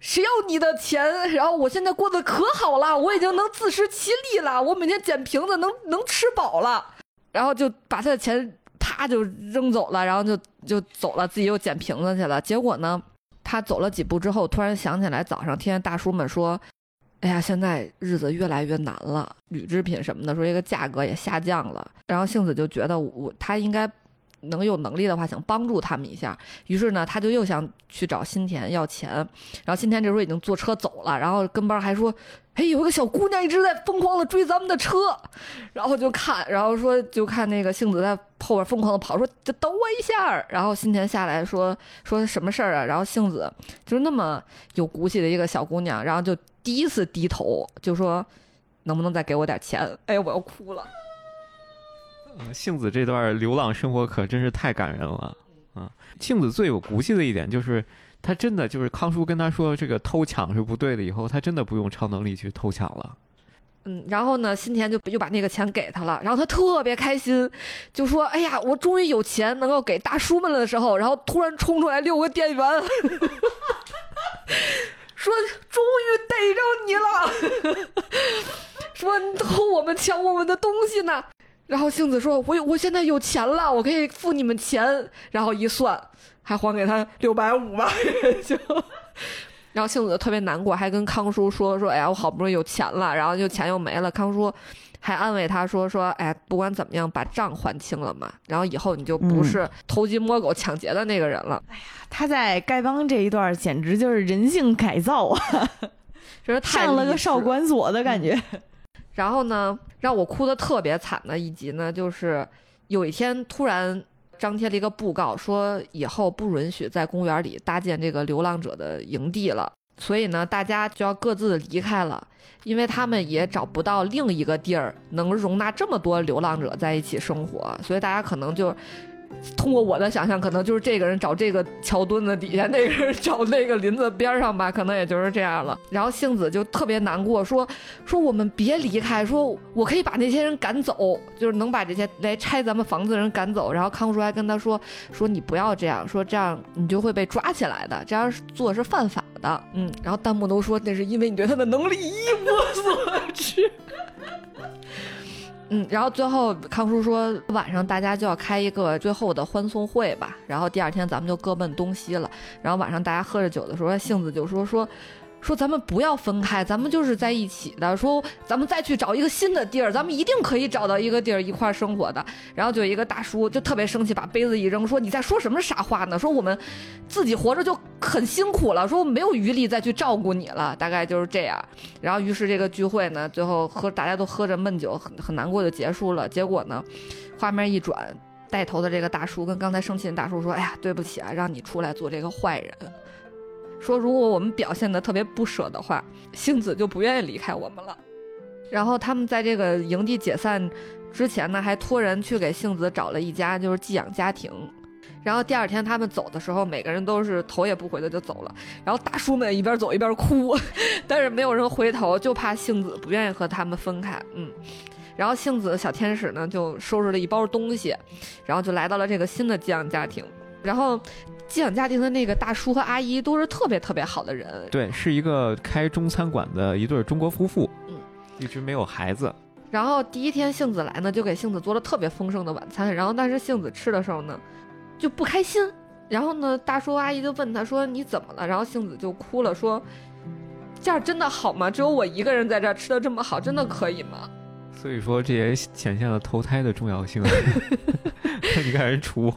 谁要你的钱？然后我现在过得可好了，我已经能自食其力了，我每天捡瓶子能能吃饱了，然后就把他的钱啪就扔走了，然后就就走了，自己又捡瓶子去了。结果呢，他走了几步之后，突然想起来早上听见大叔们说：“哎呀，现在日子越来越难了，铝制品什么的说这个价格也下降了。”然后杏子就觉得我他应该能有能力的话，想帮助他们一下。于是呢，他就又想去找新田要钱，然后新田这时候已经坐车走了，然后跟班还说：“哎，有个小姑娘一直在疯狂的追咱们的车。”然后就看，然后说就看那个杏子在后边疯狂的跑，说：“就等我一下。”然后新田下来说：“说什么事儿啊？”然后杏子就是那么有骨气的一个小姑娘，然后就第一次低头就说：“能不能再给我点钱？”哎，我要哭了。嗯杏子这段流浪生活可真是太感人了啊！杏子最有骨气的一点就是，他真的就是康叔跟他说这个偷抢是不对的，以后他真的不用超能力去偷抢了。嗯，然后呢，新田就又把那个钱给他了，然后他特别开心，就说：“哎呀，我终于有钱能够给大叔们了的时候，然后突然冲出来六个店员，说终于逮着你了，说你偷我们抢我们的东西呢。”然后杏子说：“我有，我现在有钱了，我可以付你们钱。”然后一算，还还给他六百五吧，就。然后杏子特别难过，还跟康叔说说，哎呀，我好不容易有钱了，然后就钱又没了。康叔还安慰他说说，哎，不管怎么样，把账还清了嘛，然后以后你就不是偷鸡摸狗抢劫的那个人了。他在丐帮这一段简直就是人性改造啊，就是太上了个少管所的感觉。然后呢，让我哭的特别惨的一集呢，就是有一天突然张贴了一个布告，说以后不允许在公园里搭建这个流浪者的营地了。所以呢，大家就要各自离开了，因为他们也找不到另一个地儿能容纳这么多流浪者在一起生活，所以大家可能就通过我的想象，可能就是这个人找这个桥墩子底下，那个人找那个林子边上吧，可能也就是这样了。然后杏子就特别难过，说说我们别离开，说我可以把那些人赶走，就是能把这些来拆咱们房子的人赶走。然后康叔还跟他说说你不要这样，说这样你就会被抓起来的，这样做是犯法的。嗯，然后弹幕都说那是因为你对他的能力一无所知。嗯，然后最后康叔说晚上大家就要开一个最后的欢送会吧，然后第二天咱们就各奔东西了。然后晚上大家喝着酒的时候，杏子就说说说咱们不要分开，咱们就是在一起的。说咱们再去找一个新的地儿，咱们一定可以找到一个地儿一块生活的。然后就有一个大叔就特别生气，把杯子一扔，说你在说什么傻话呢？说我们自己活着就很辛苦了，说没有余力再去照顾你了，大概就是这样。然后于是这个聚会呢，最后喝大家都喝着闷酒，很很难过就结束了。结果呢，画面一转，带头的这个大叔跟刚才生气的大叔说：“哎呀，对不起啊，让你出来做这个坏人。”说如果我们表现的特别不舍的话，杏子就不愿意离开我们了。然后他们在这个营地解散之前呢，还托人去给杏子找了一家就是寄养家庭。然后第二天他们走的时候，每个人都是头也不回的就走了。然后大叔们一边走一边哭，但是没有人回头，就怕杏子不愿意和他们分开。嗯，然后杏子的小天使呢就收拾了一包东西，然后就来到了这个新的寄养家庭。然后寄养家庭的那个大叔和阿姨都是特别特别好的人，对，是一个开中餐馆的一对中国夫妇，嗯，一直没有孩子。然后第一天杏子来呢，就给杏子做了特别丰盛的晚餐。然后但是杏子吃的时候呢，就不开心。然后呢，大叔阿姨就问他说：“你怎么了？”然后杏子就哭了，说：“这样真的好吗？只有我一个人在这儿吃的这么好，真的可以吗所以说，这也显现了投胎的重要性。你看人厨，？”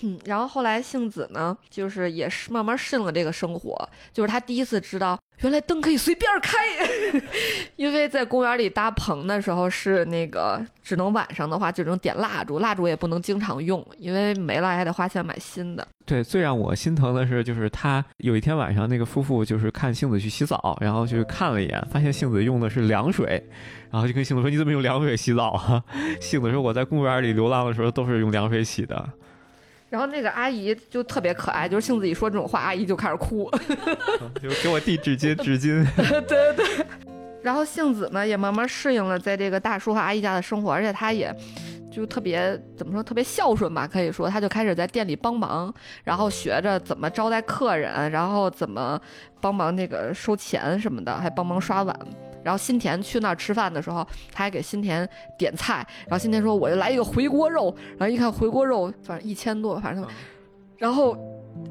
嗯，然后后来杏子呢，就是也是慢慢适应了这个生活，就是她第一次知道原来灯可以随便开，因为在公园里搭棚的时候是那个只能晚上的话只能点蜡烛，蜡烛也不能经常用，因为没了还得花钱买新的。对，最让我心疼的是，就是他有一天晚上，那个夫妇就是看杏子去洗澡，然后去看了一眼，发现杏子用的是凉水，然后就跟杏子说：“你怎么用凉水洗澡啊？” 杏子说：“我在公园里流浪的时候都是用凉水洗的。然后那个阿姨就特别可爱，就是杏子一说这种话，阿姨就开始哭。就给我递纸巾，纸巾。对对。然后杏子呢也慢慢适应了在这个大叔和阿姨家的生活，而且她也就特别怎么说，特别孝顺吧，可以说，她就开始在店里帮忙，然后学着怎么招待客人，然后怎么帮忙那个收钱什么的，还帮忙刷碗。然后新田去那儿吃饭的时候，他还给新田点菜。然后新田说：“我就来一个回锅肉。”然后一看回锅肉，反正一千多，反正，然后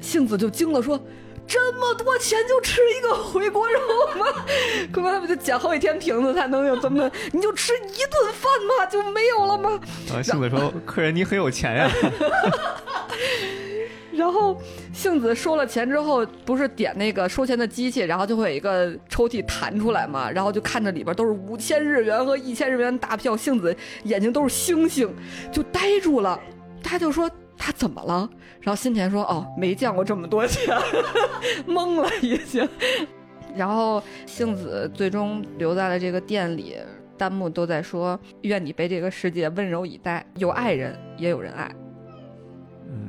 杏子就惊了，说：“这么多钱就吃一个回锅肉吗？可能他们就捡好几天瓶子才能有这么，你就吃一顿饭吗？就没有了吗？啊，杏子说：“ 客人你很有钱呀。然后杏子收了钱之后，不是点那个收钱的机器，然后就会有一个抽屉弹出来嘛，然后就看着里边都是五千日元和一千日元大票，杏子眼睛都是星星，就呆住了。他就说他怎么了？然后新田说哦，没见过这么多钱，懵了已经。然后杏子最终留在了这个店里，弹幕都在说愿你被这个世界温柔以待，有爱人也有人爱。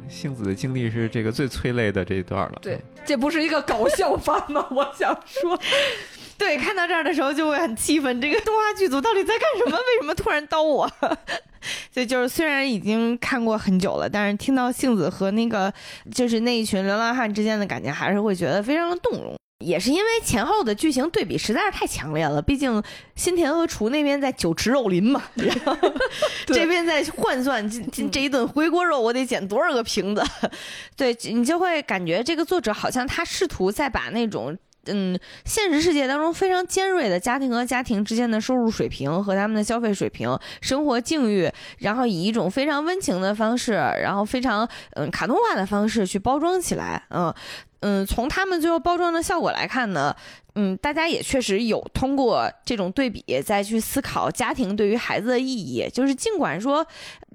嗯，杏子的经历是这个最催泪的这一段了。对，这不是一个搞笑番吗？我想说，对，看到这儿的时候就会很气愤，这个动画剧组到底在干什么？为什么突然刀我？所以就是虽然已经看过很久了，但是听到杏子和那个就是那一群流浪汉之间的感情，还是会觉得非常的动容。也是因为前后的剧情对比实在是太强烈了，毕竟新田和厨那边在酒池肉林嘛，然后这边在换算这这这一顿回锅肉我得捡多少个瓶子，对你就会感觉这个作者好像他试图在把那种。嗯，现实世界当中非常尖锐的家庭和家庭之间的收入水平和他们的消费水平、生活境遇，然后以一种非常温情的方式，然后非常嗯卡通化的方式去包装起来，嗯嗯，从他们最后包装的效果来看呢。嗯，大家也确实有通过这种对比再去思考家庭对于孩子的意义。就是尽管说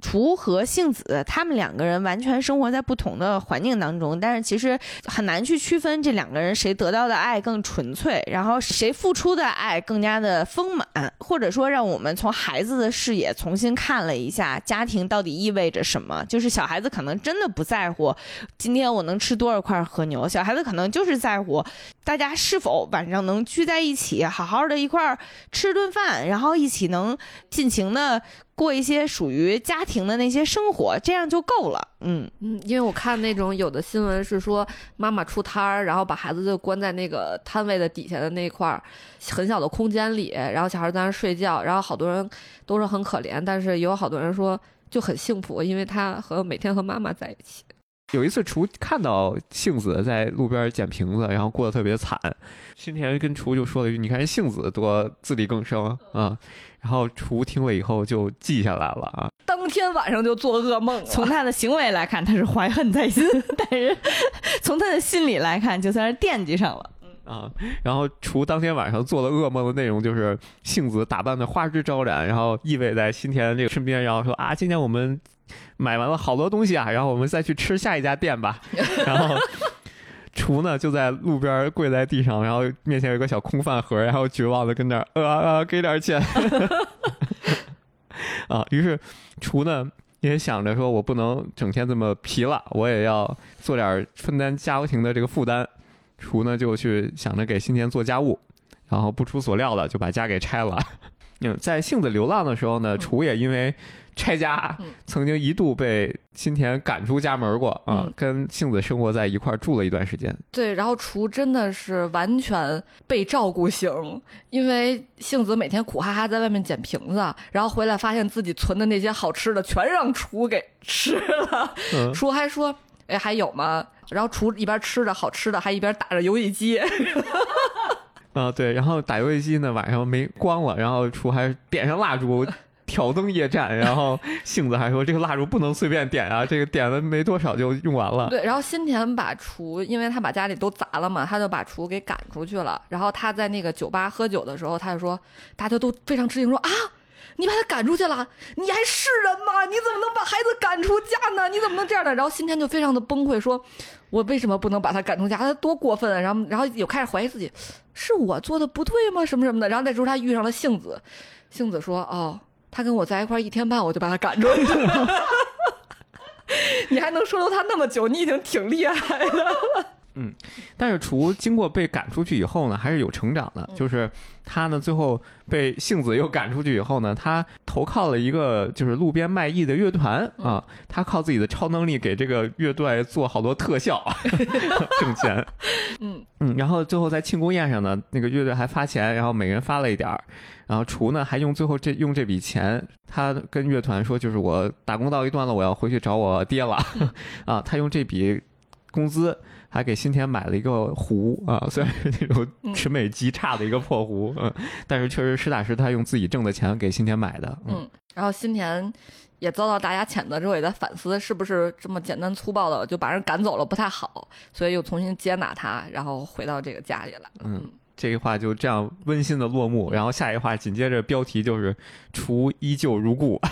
厨和杏子他们两个人完全生活在不同的环境当中，但是其实很难去区分这两个人谁得到的爱更纯粹，然后谁付出的爱更加的丰满，或者说让我们从孩子的视野重新看了一下家庭到底意味着什么。就是小孩子可能真的不在乎今天我能吃多少块和牛，小孩子可能就是在乎大家是否晚。晚上能聚在一起，好好的一块儿吃顿饭，然后一起能尽情的过一些属于家庭的那些生活，这样就够了。嗯嗯，因为我看那种有的新闻是说，妈妈出摊儿，然后把孩子就关在那个摊位的底下的那块儿很小的空间里，然后小孩在那睡觉，然后好多人都是很可怜，但是也有好多人说就很幸福，因为他和每天和妈妈在一起。有一次，厨看到杏子在路边捡瓶子，然后过得特别惨。新田跟厨就说了一句：“你看杏子多自力更生啊！”然后厨听了以后就记下来了啊。当天晚上就做噩梦。从他的行为来看，他是怀恨在心；但是从他的心理来看，就算是惦记上了。啊，然后厨当天晚上做的噩梦的内容就是杏子打扮的花枝招展，然后依偎在新田这个身边，然后说：“啊，今天我们。”买完了好多东西啊，然后我们再去吃下一家店吧。然后厨呢就在路边跪在地上，然后面前有个小空饭盒，然后绝望的跟那儿呃呃给点钱。啊，于是厨呢也想着说，我不能整天这么皮了，我也要做点分担家庭的这个负担。厨呢就去想着给新田做家务，然后不出所料的就把家给拆了。嗯，在杏子流浪的时候呢，厨也因为。拆家，曾经一度被新田赶出家门过啊，跟杏子生活在一块住了一段时间。对，然后厨真的是完全被照顾型，因为杏子每天苦哈哈在外面捡瓶子，然后回来发现自己存的那些好吃的全让厨给吃了。厨还说：“哎，还有吗？”然后厨一边吃着好吃的，还一边打着游戏机。啊，对，然后打游戏机呢，晚上没光了，然后厨还点上蜡烛。挑灯夜战，然后杏子还说这个蜡烛不能随便点啊，这个点了没多少就用完了。对，然后新田把厨，因为他把家里都砸了嘛，他就把厨给赶出去了。然后他在那个酒吧喝酒的时候，他就说，大家都非常吃惊，说啊，你把他赶出去了，你还是人吗？你怎么能把孩子赶出家呢？你怎么能这样呢？然后新田就非常的崩溃，说，我为什么不能把他赶出家？他多过分啊！然后，然后又开始怀疑自己，是我做的不对吗？什么什么的。然后那时候他遇上了杏子，杏子说，哦。他跟我在一块一天半，我就把他赶出去了。你还能说留他那么久，你已经挺厉害的。嗯，但是厨经过被赶出去以后呢，还是有成长的。就是他呢，最后被杏子又赶出去以后呢，他投靠了一个就是路边卖艺的乐团啊。他靠自己的超能力给这个乐队做好多特效，挣钱。嗯嗯，然后最后在庆功宴上呢，那个乐队还发钱，然后每人发了一点儿。然后厨呢还用最后这用这笔钱，他跟乐团说，就是我打工到一段了，我要回去找我爹了。啊，他用这笔工资。还给新田买了一个壶啊，虽然是那种审美极差的一个破壶，嗯，但是确实实打实他用自己挣的钱给新田买的，嗯，嗯，然后新田也遭到大家谴责之后，也在反思是不是这么简单粗暴的就把人赶走了不太好，所以又重新接纳他，然后回到这个家里来了。嗯这句话就这样温馨的落幕，然后下一话紧接着标题就是“厨依旧如故”。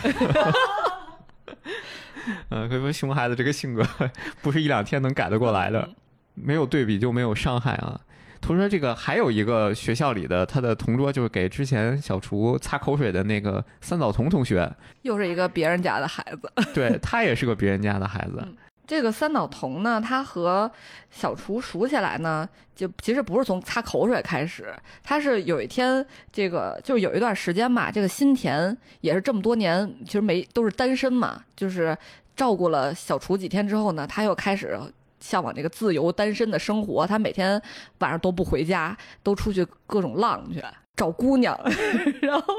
嗯，可以说熊孩子这个性格不是一两天能改得过来的，没有对比就没有伤害啊。同时，这个还有一个学校里的他的同桌，就是给之前小厨擦口水的那个三岛童同学，又是一个别人家的孩子。对他也是个别人家的孩子。这个三岛童呢，他和小厨熟起来呢，就其实不是从擦口水开始，他是有一天，这个就是有一段时间嘛，这个新田也是这么多年，其实没都是单身嘛，就是照顾了小厨几天之后呢，他又开始向往这个自由单身的生活，他每天晚上都不回家，都出去各种浪去。找姑娘，然后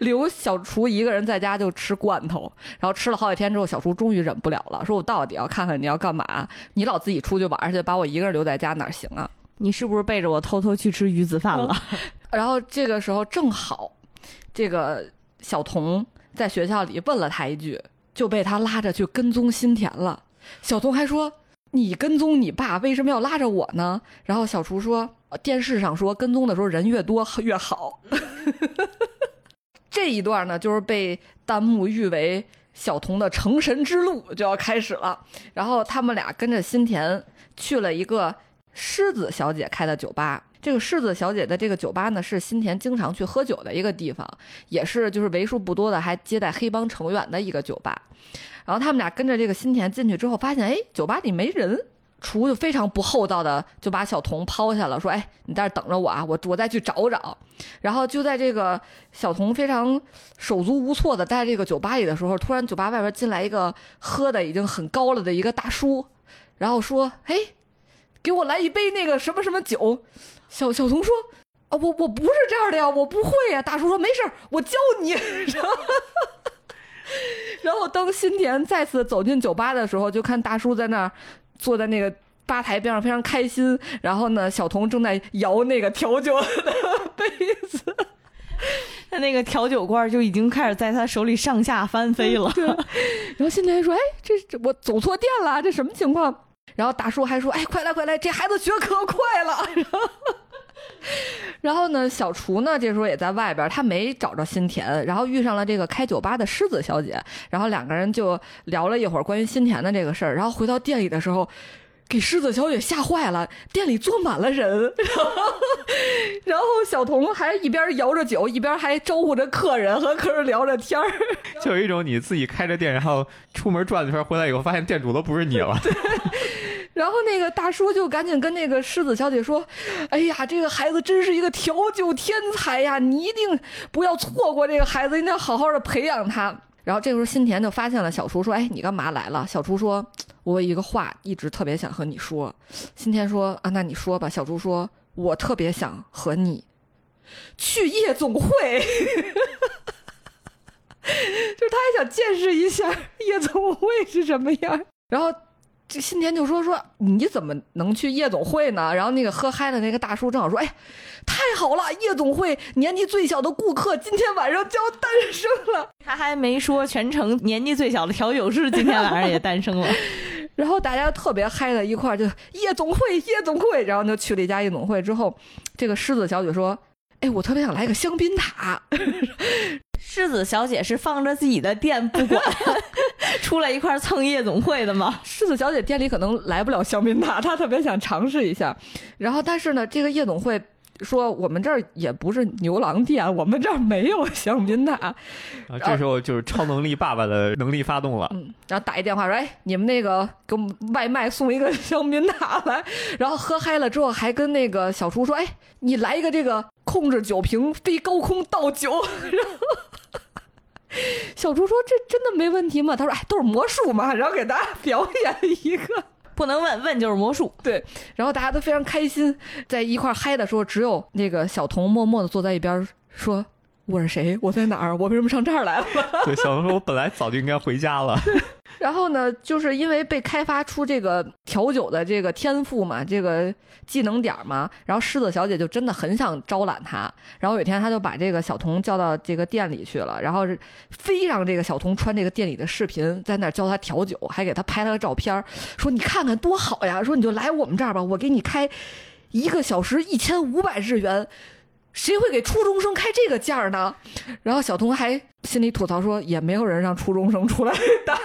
留小厨一个人在家就吃罐头，然后吃了好几天之后，小厨终于忍不了了，说：“我到底要看看你要干嘛？你老自己出去玩而且，把我一个人留在家哪行啊你是不是背着我偷偷去吃鱼子饭了？？” 然后这个时候正好，这个小童在学校里问了他一句，就被他拉着去跟踪新田了。小童还说：“你跟踪你爸，为什么要拉着我呢？”然后小厨说：“电视上说跟踪的时候人越多越好。”这一段呢，就是被弹幕誉为小童的成神之路就要开始了。然后他们俩跟着新田去了一个狮子小姐开的酒吧。这个狮子小姐的这个酒吧呢，是新田经常去喝酒的一个地方，也是就是为数不多的还接待黑帮成员的一个酒吧。然后他们俩跟着这个新田进去之后，发现哎，酒吧里没人。厨就非常不厚道的就把小童抛下了，说：“哎，你在这等着我啊，我我再去找找。”然后就在这个小童非常手足无措的在这个酒吧里的时候，突然酒吧外边进来一个喝的已经很高了的一个大叔，然后说：“哎，给我来一杯那个什么什么酒。”小小童说：“啊，我我不是这样的呀，我不会呀。”大叔说：“没事儿，我教你。” 然后。当新田再次走进酒吧的时候，就看大叔在那儿坐在那个吧台边上，非常开心。然后呢，小童正在摇那个调酒的杯子。他那个调酒罐就已经开始在他手里上下翻飞了。对，然后新田说：“哎，这这我走错店了，这什么情况？”然后大叔还说：“哎，快来快来，这孩子学可快了。”然后。呢，小厨呢这时候也在外边，他没找着新田，然后遇上了这个开酒吧的狮子小姐，然后两个人就聊了一会儿关于新田的这个事儿。然后回到店里的时候，给狮子小姐吓坏了，店里坐满了人，然 后然后小童还一边摇着酒，一边还招呼着客人和客人聊着天儿，就有一种你自己开着店，然后出门转了一圈，回来以后发现店主都不是你了。然后那个大叔就赶紧跟那个狮子小姐说：“哎呀，这个孩子真是一个调酒天才呀！你一定不要错过这个孩子，一定要好好的培养他。”然后这时候新田就发现了小厨，说：“哎，你干嘛来了？”小厨说：“我有一个话一直特别想和你说。”新田说：“啊，那你说吧。”小厨说：“我特别想和你去夜总会。”就是他还想见识一下夜总会是什么样。然后。这新田就说说你怎么能去夜总会呢？然后那个喝嗨的那个大叔正好说，哎，太好了，夜总会年纪最小的顾客今天晚上就要诞生了。他还没说全城年纪最小的调酒师今天晚上也诞生了。然后大家特别嗨的一块儿就夜总会，夜总会，然后就去了一家夜总会之后，这个狮子小姐说，哎，我特别想来个香槟塔。世子小姐是放着自己的店不管，出来一块蹭夜总会的吗？世子小姐店里可能来不了香槟塔，她特别想尝试一下。然后，但是呢，这个夜总会说我们这儿也不是牛郎店，我们这儿没有香槟塔。啊，这时候就是超能力爸爸的能力发动了。嗯，然后打一电话说：“哎，你们那个给我们外卖送一个 香槟塔来。”然后喝嗨了之后，还跟那个小厨说：“哎，你来一个这个控制酒瓶飞高空倒酒。”然后。小猪说：“这真的没问题吗？”他说：“哎，都是魔术嘛。”然后给大家表演一个，不能问问就是魔术。对，然后大家都非常开心，在一块嗨的时候，只有那个小童默默的坐在一边说：“我是谁？我在哪儿？我为什么上这儿来了？”对，小童说：“我本来早就应该回家了。” 然后呢，就是因为被开发出这个调酒的这个天赋嘛，这个技能点嘛，然后狮子小姐就真的很想招揽他。然后有一天，他就把这个小童叫到这个店里去了，然后非让这个小童穿这个店里的视频，在那教他调酒，还给他拍了个照片，说你看看多好呀，说你就来我们这儿吧，我给你开一个小时一千五百日元。谁会给初中生开这个价儿呢？然后小童还心里吐槽说，也没有人让初中生出来打。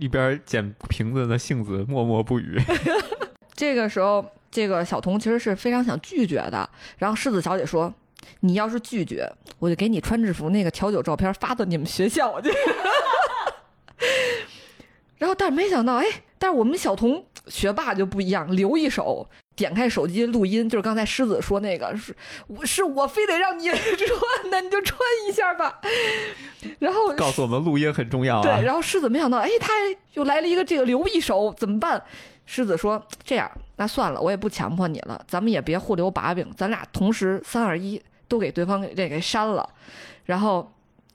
一边捡瓶子的杏子默默不语。这个时候，这个小童其实是非常想拒绝的。然后世子小姐说：“你要是拒绝，我就给你穿制服那个调酒照片发到你们学校去。”然后，但是没想到，哎，但是我们小童学霸就不一样，留一手，点开手机录音，就是刚才狮子说那个，是我是我非得让你穿的，你就穿一下吧。然后告诉我们录音很重要啊。对，然后狮子没想到，哎，他又来了一个这个留一手，怎么办？狮子说：“这样，那算了，我也不强迫你了，咱们也别互留把柄，咱俩同时三二一都给对方给这给删了。”然后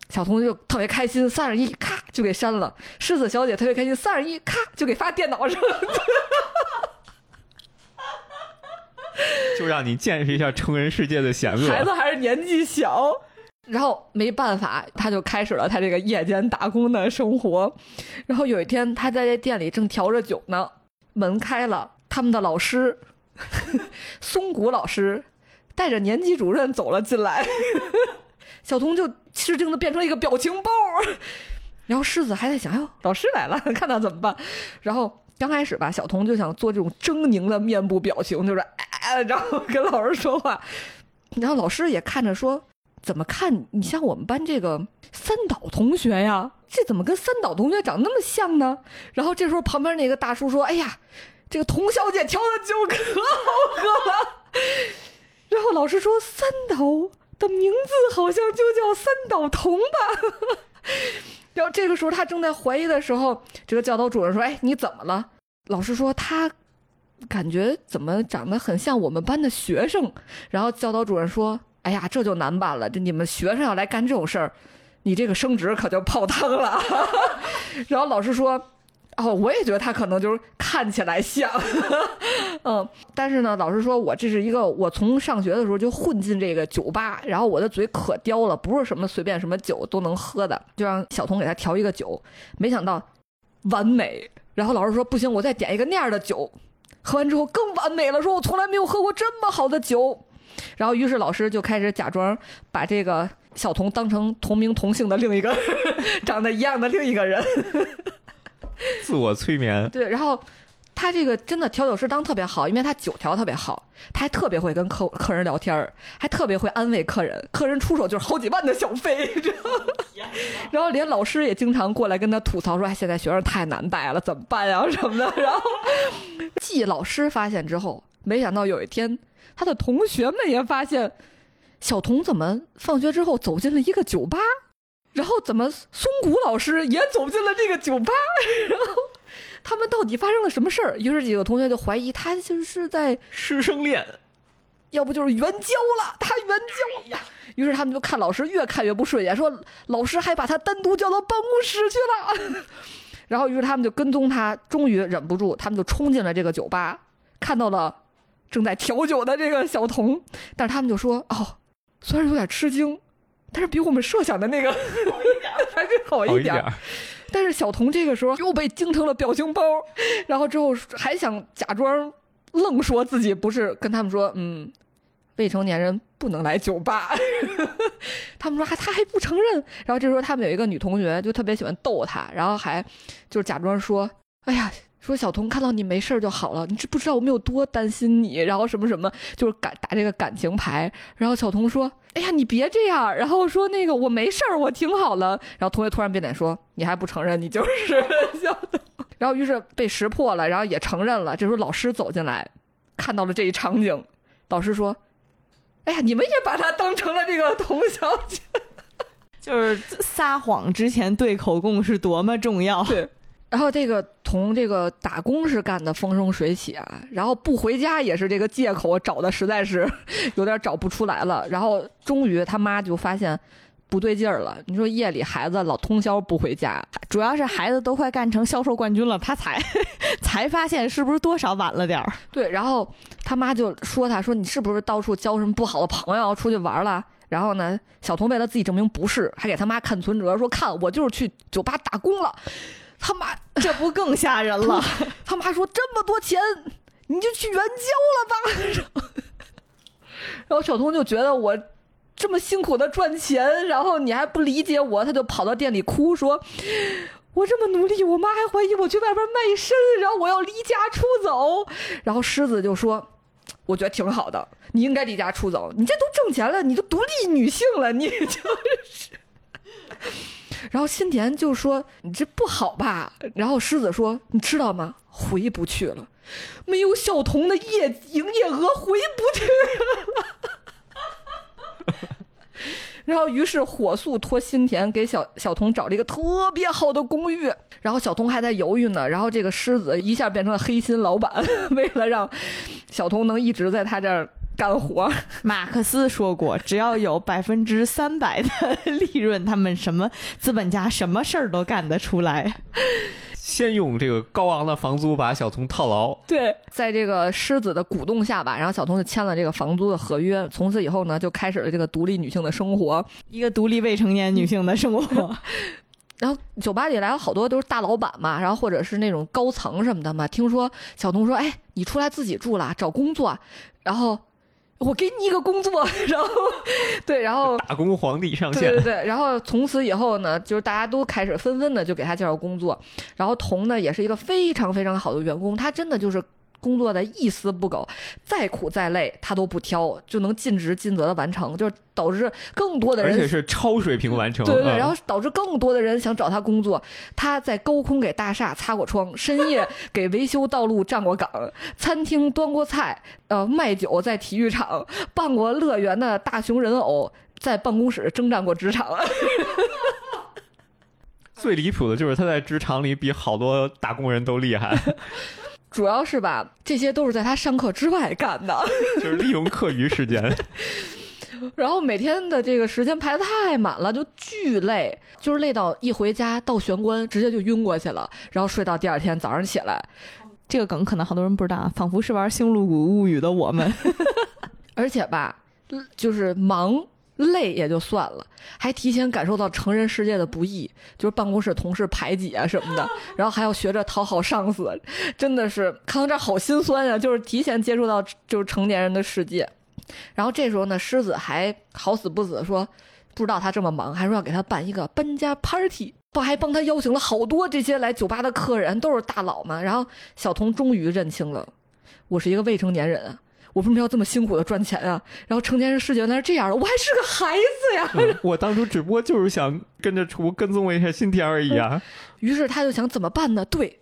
小童就特别开心，三二一，咔就给删了。狮子小姐特别开心，三二一，咔就给发电脑上了。就让你见识一下成人世界的险恶。孩子还是年纪小，然后没办法，他就开始了他这个夜间打工的生活。然后有一天，他在这店里正调着酒呢，门开了，他们的老师 松谷老师带着年级主任走了进来，小童就吃惊的变成了一个表情包。然后狮子还在想，哎呦，老师来了，看他怎么办？然后。刚开始吧，小童就想做这种狰狞的面部表情，就是哎，然后跟老师说话，然后老师也看着说，怎么看你像我们班这个三岛同学呀？这怎么跟三岛同学长那么像呢？然后这时候旁边那个大叔说，哎呀，这个童小姐调的酒可好喝了。然后老师说，三岛的名字好像就叫三岛童吧。然后这个时候，他正在怀疑的时候，这个教导主任说：“哎，你怎么了？”老师说：“他感觉怎么长得很像我们班的学生。”然后教导主任说：“哎呀，这就难办了。这你们学生要来干这种事儿，你这个升职可就泡汤了。”然后老师说。哦，我也觉得他可能就是看起来像，嗯，但是呢，老师说我这是一个，我从上学的时候就混进这个酒吧，然后我的嘴可刁了，不是什么随便什么酒都能喝的，就让小童给他调一个酒，没想到完美，然后老师说不行，我再点一个那样的酒，喝完之后更完美了，说我从来没有喝过这么好的酒，然后于是老师就开始假装把这个小童当成同名同姓的另一个 长得一样的另一个人。自我催眠，对，然后他这个真的调酒师当特别好，因为他酒调特别好，他还特别会跟客客人聊天还特别会安慰客人，客人出手就是好几万的小费，然后连老师也经常过来跟他吐槽说：“哎，现在学生太难带了，怎么办呀 什么的。”然后，继老师发现之后，没想到有一天，他的同学们也发现，小童怎么放学之后走进了一个酒吧。然后怎么松谷老师也走进了这个酒吧？然后他们到底发生了什么事儿？于是几个同学就怀疑他就是在师生恋，要不就是援交了。他援交呀！于是他们就看老师越看越不顺眼，说老师还把他单独叫到办公室去了。然后于是他们就跟踪他，终于忍不住，他们就冲进了这个酒吧，看到了正在调酒的这个小童，但是他们就说：“哦，虽然有点吃惊。”但是比我们设想的那个 还是好一点。但是小童这个时候又被惊成了表情包，然后之后还想假装愣说自己不是，跟他们说，嗯，未成年人不能来酒吧。他们说还他还不承认。然后这时候他们有一个女同学就特别喜欢逗他，然后还就是假装说，哎呀。说小童看到你没事就好了，你知不知道我们有多担心你？然后什么什么，就是感打这个感情牌。然后小童说：“哎呀，你别这样。”然后说：“那个我没事儿，我挺好了。”然后同学突然变脸说：“你还不承认你就是 小童？”然后于是被识破了，然后也承认了。这时候老师走进来，看到了这一场景，老师说：“哎呀，你们也把他当成了这个童小姐，就是撒谎之前对口供是多么重要。”对。然后这个从这个打工是干的风生水起啊，然后不回家也是这个借口，找的实在是 有点找不出来了。然后终于他妈就发现不对劲儿了。你说夜里孩子老通宵不回家，主要是孩子都快干成销售冠军了，他才 才发现是不是多少晚了点儿。对，然后他妈就说他说你是不是到处交什么不好的朋友出去玩了？然后呢，小童为了自己证明不是，还给他妈看存折，说看我就是去酒吧打工了。他妈这不更吓人了？他妈说这么多钱，你就去援交了吧。然后小童就觉得我这么辛苦的赚钱，然后你还不理解我，他就跑到店里哭说：“我这么努力，我妈还怀疑我去外边卖身，然后我要离家出走。”然后狮子就说：“我觉得挺好的，你应该离家出走，你这都挣钱了，你都独立女性了，你就是。”然后新田就说：“你这不好吧？”然后狮子说：“你知道吗？回不去了，没有小童的业营业额回不去了。”然后，于是火速托新田给小小童找了一个特别好的公寓。然后小童还在犹豫呢。然后这个狮子一下变成了黑心老板，为了让小童能一直在他这儿干活。马克思说过，只要有百分之三百的 利润，他们什么资本家什么事儿都干得出来。先用这个高昂的房租把小童套牢。对，在这个狮子的鼓动下吧，然后小童就签了这个房租的合约。从此以后呢，就开始了这个独立女性的生活。一个独立未成年女性的生活。然后酒吧里来了好多都是大老板嘛，然后或者是那种高层什么的嘛。听说小童说：“哎，你出来自己住了，找工作。”然后我给你一个工作，然后 对，然后打工皇帝上线。对对对，然后从此以后呢，就是大家都开始纷纷的就给他介绍工作。然后童呢也是一个非常非常好的员工，他真的就是。工作的一丝不苟，再苦再累他都不挑，就能尽职尽责的完成，就是导致更多的人，而且是超水平完成。对对，然后导致更多的人想找他工作。他在高空给大厦擦过窗，深夜给维修道路站过岗，餐厅端过菜，呃，卖酒在体育场办过乐园的大熊人偶，在办公室征战过职场。最离谱的就是他在职场里比好多打工人都厉害。主要是吧，这些都是在他上课之外干的，就是利用课余时间。然后每天的这个时间排的太满了，就巨累，就是累到一回家到玄关直接就晕过去了，然后睡到第二天早上起来。这个梗可能好多人不知道，仿佛是玩《星露谷物语》的我们。而且吧，就是忙。累也就算了，还提前感受到成人世界的不易，就是办公室同事排挤啊什么的，然后还要学着讨好上司，真的是看到这好心酸呀！就是提前接触到就是成年人的世界，然后这时候呢，狮子还好死不死说，不知道他这么忙，还说要给他办一个搬家 party，不还帮他邀请了好多这些来酒吧的客人，都是大佬嘛。然后小童终于认清了，我是一个未成年人。我为什么要这么辛苦的赚钱啊？然后成年人世界原来是这样的，我还是个孩子呀！我当初只不过就是想跟着厨跟踪一下新天而已啊。于是他就想怎么办呢？对，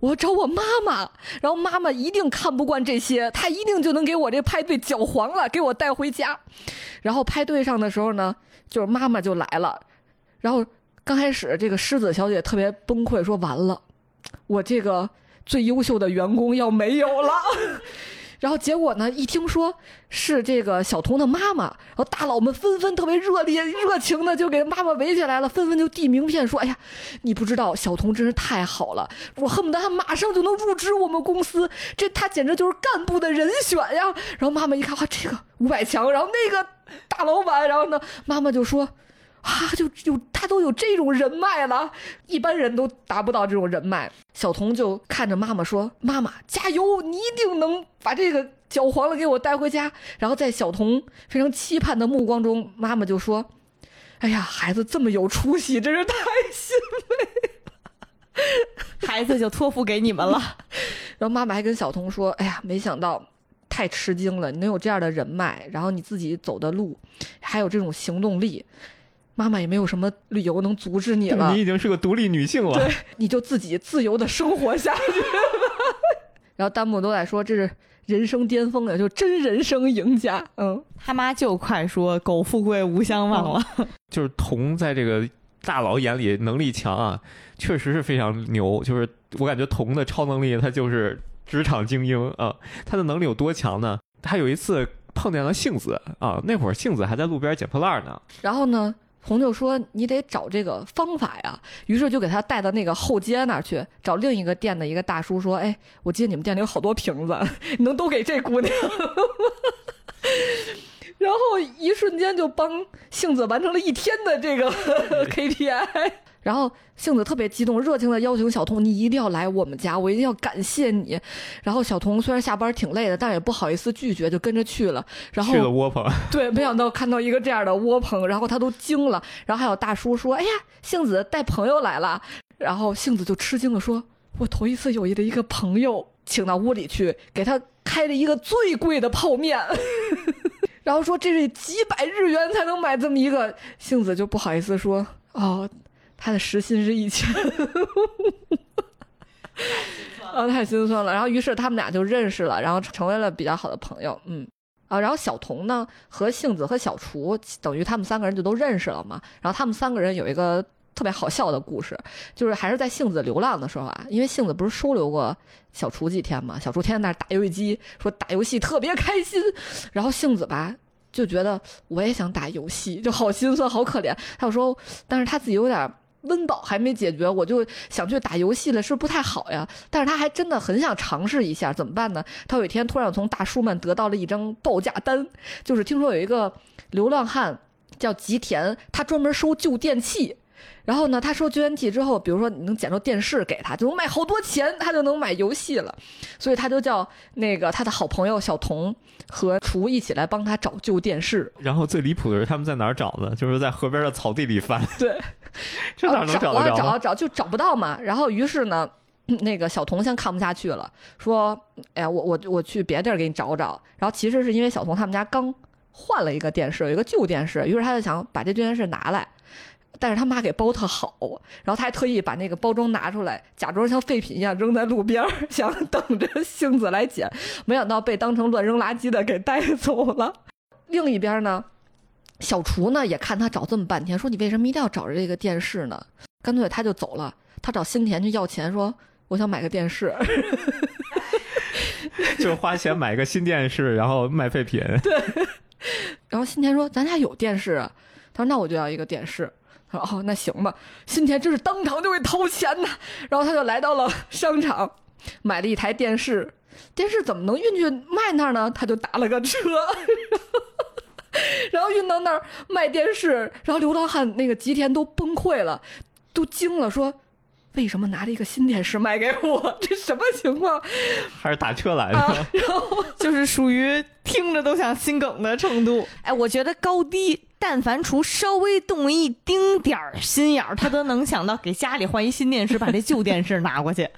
我要找我妈妈，然后妈妈一定看不惯这些，她一定就能给我这派对搅黄了，给我带回家。然后派对上的时候呢，就是妈妈就来了，然后刚开始这个狮子小姐特别崩溃，说完了，我这个最优秀的员工要没有了。然后结果呢？一听说是这个小童的妈妈，然后大佬们纷纷特别热烈、热情的就给妈妈围起来了，纷纷就递名片说：“哎呀，你不知道小童真是太好了，我恨不得他马上就能入职我们公司，这他简直就是干部的人选呀！”然后妈妈一看，哇，这个五百强，然后那个大老板，然后呢，妈妈就说。啊，就有他都有这种人脉了，一般人都达不到这种人脉。小童就看着妈妈说：“妈妈加油，你一定能把这个搅黄了给我带回家。”然后在小童非常期盼的目光中，妈妈就说：“哎呀，孩子这么有出息，真是太欣慰了，孩子就托付给你们了。”然后妈妈还跟小童说：“哎呀，没想到太吃惊了，你能有这样的人脉，然后你自己走的路，还有这种行动力。”妈妈也没有什么理由能阻止你了。你已经是个独立女性了，对，你就自己自由的生活下去。然后弹幕都在说这是人生巅峰了，就真人生赢家。嗯，他妈就快说苟富贵无相忘了。就是童在这个大佬眼里能力强啊，确实是非常牛。就是我感觉童的超能力，他就是职场精英啊。他的能力有多强呢？他有一次碰见了杏子啊，那会儿杏子还在路边捡破烂呢。然后呢？彤就说：“你得找这个方法呀。”于是就给他带到那个后街那儿去，找另一个店的一个大叔说：“哎，我记得你们店里有好多瓶子，你能都给这姑娘？” 然后一瞬间就帮杏子完成了一天的这个 KPI。然后杏子特别激动，热情的邀请小童：“你一定要来我们家，我一定要感谢你。”然后小童虽然下班挺累的，但也不好意思拒绝，就跟着去了。然后去了窝棚，对，没想到看到一个这样的窝棚，然后他都惊了。然后还有大叔说：“哎呀，杏子带朋友来了。”然后杏子就吃惊的说：“我头一次有一的一个朋友请到屋里去，给他开了一个最贵的泡面。”然后说这是几百日元才能买这么一个，杏子就不好意思说哦，他的时薪是一千，啊，太心酸了。然后于是他们俩就认识了，然后成为了比较好的朋友。嗯，啊，然后小童呢和杏子和小厨等于他们三个人就都认识了嘛。然后他们三个人有一个特别好笑的故事，就是还是在杏子流浪的时候啊，因为杏子不是收留过小厨几天嘛，小厨天天在那打游戏机，说打游戏特别开心。然后杏子吧就觉得我也想打游戏，就好心酸，好可怜。他就说，但是他自己有点温饱还没解决，我就想去打游戏了，是不是不太好呀？但是他还真的很想尝试一下，怎么办呢？他有一天突然从大叔们得到了一张报价单，就是听说有一个流浪汉叫吉田，他专门收旧电器。然后呢，他收旧电器之后，比如说你能捡着电视给他，就能卖好多钱，他就能买游戏了。所以他就叫那个他的好朋友小童和厨一起来帮他找旧电视。然后最离谱的是他们在哪儿找的？就是在河边的草地里翻，对，这哪能找得着找啊找就找不到嘛。然后于是呢，那个小童先看不下去了，说：“哎呀，我我我去别地儿给你找找。”然后其实是因为小童他们家刚换了一个电视，有一个旧电视，于是他就想把这旧电视拿来。但是他妈给包特好，然后他还特意把那个包装拿出来，假装像废品一样扔在路边儿，想等着杏子来捡，没想到被当成乱扔垃圾的给带走了。另一边呢，小厨呢也看他找这么半天，说你为什么一定要找着这个电视呢？干脆他就走了，他找新田去要钱，说我想买个电视。就花钱买个新电视，然后卖废品。对然后新田说咱家有电视啊，他说那我就要一个电视。哦，那行吧。新田真是当场就会掏钱呐，然后他就来到了商场，买了一台电视。电视怎么能运去卖那儿呢？他就打了个车，然后运到那儿卖电视。然后流浪汉那个吉田都崩溃了，都惊了，说为什么拿着一个新电视卖给我？这什么情况？还是打车来的？啊，然后 就是属于听着都想心梗的程度。哎，我觉得高低，但凡除稍微动一丁点儿心眼儿，他都能想到给家里换一新电视，把这旧电视拿过去，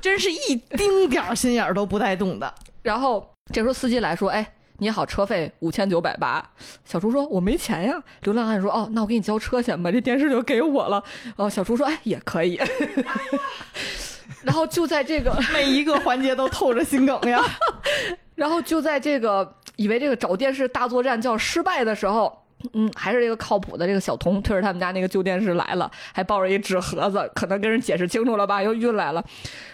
真是一丁点儿心眼儿都不带动的。然后这时候司机来说：“哎，你好，车费五千九百八。”小厨说：“我没钱呀。”流浪汉说：“哦，那我给你交车钱吧，这电视就给我了。”哦，小厨说：“哎，也可以。”然后就在这个，每一个环节都透着心梗呀。然后就在这个以为这个找电视大作战就要失败的时候。嗯，还是这个靠谱的这个小童推着他们家那个旧电视来了，还抱着一纸盒子，可能跟人解释清楚了吧，又运来了。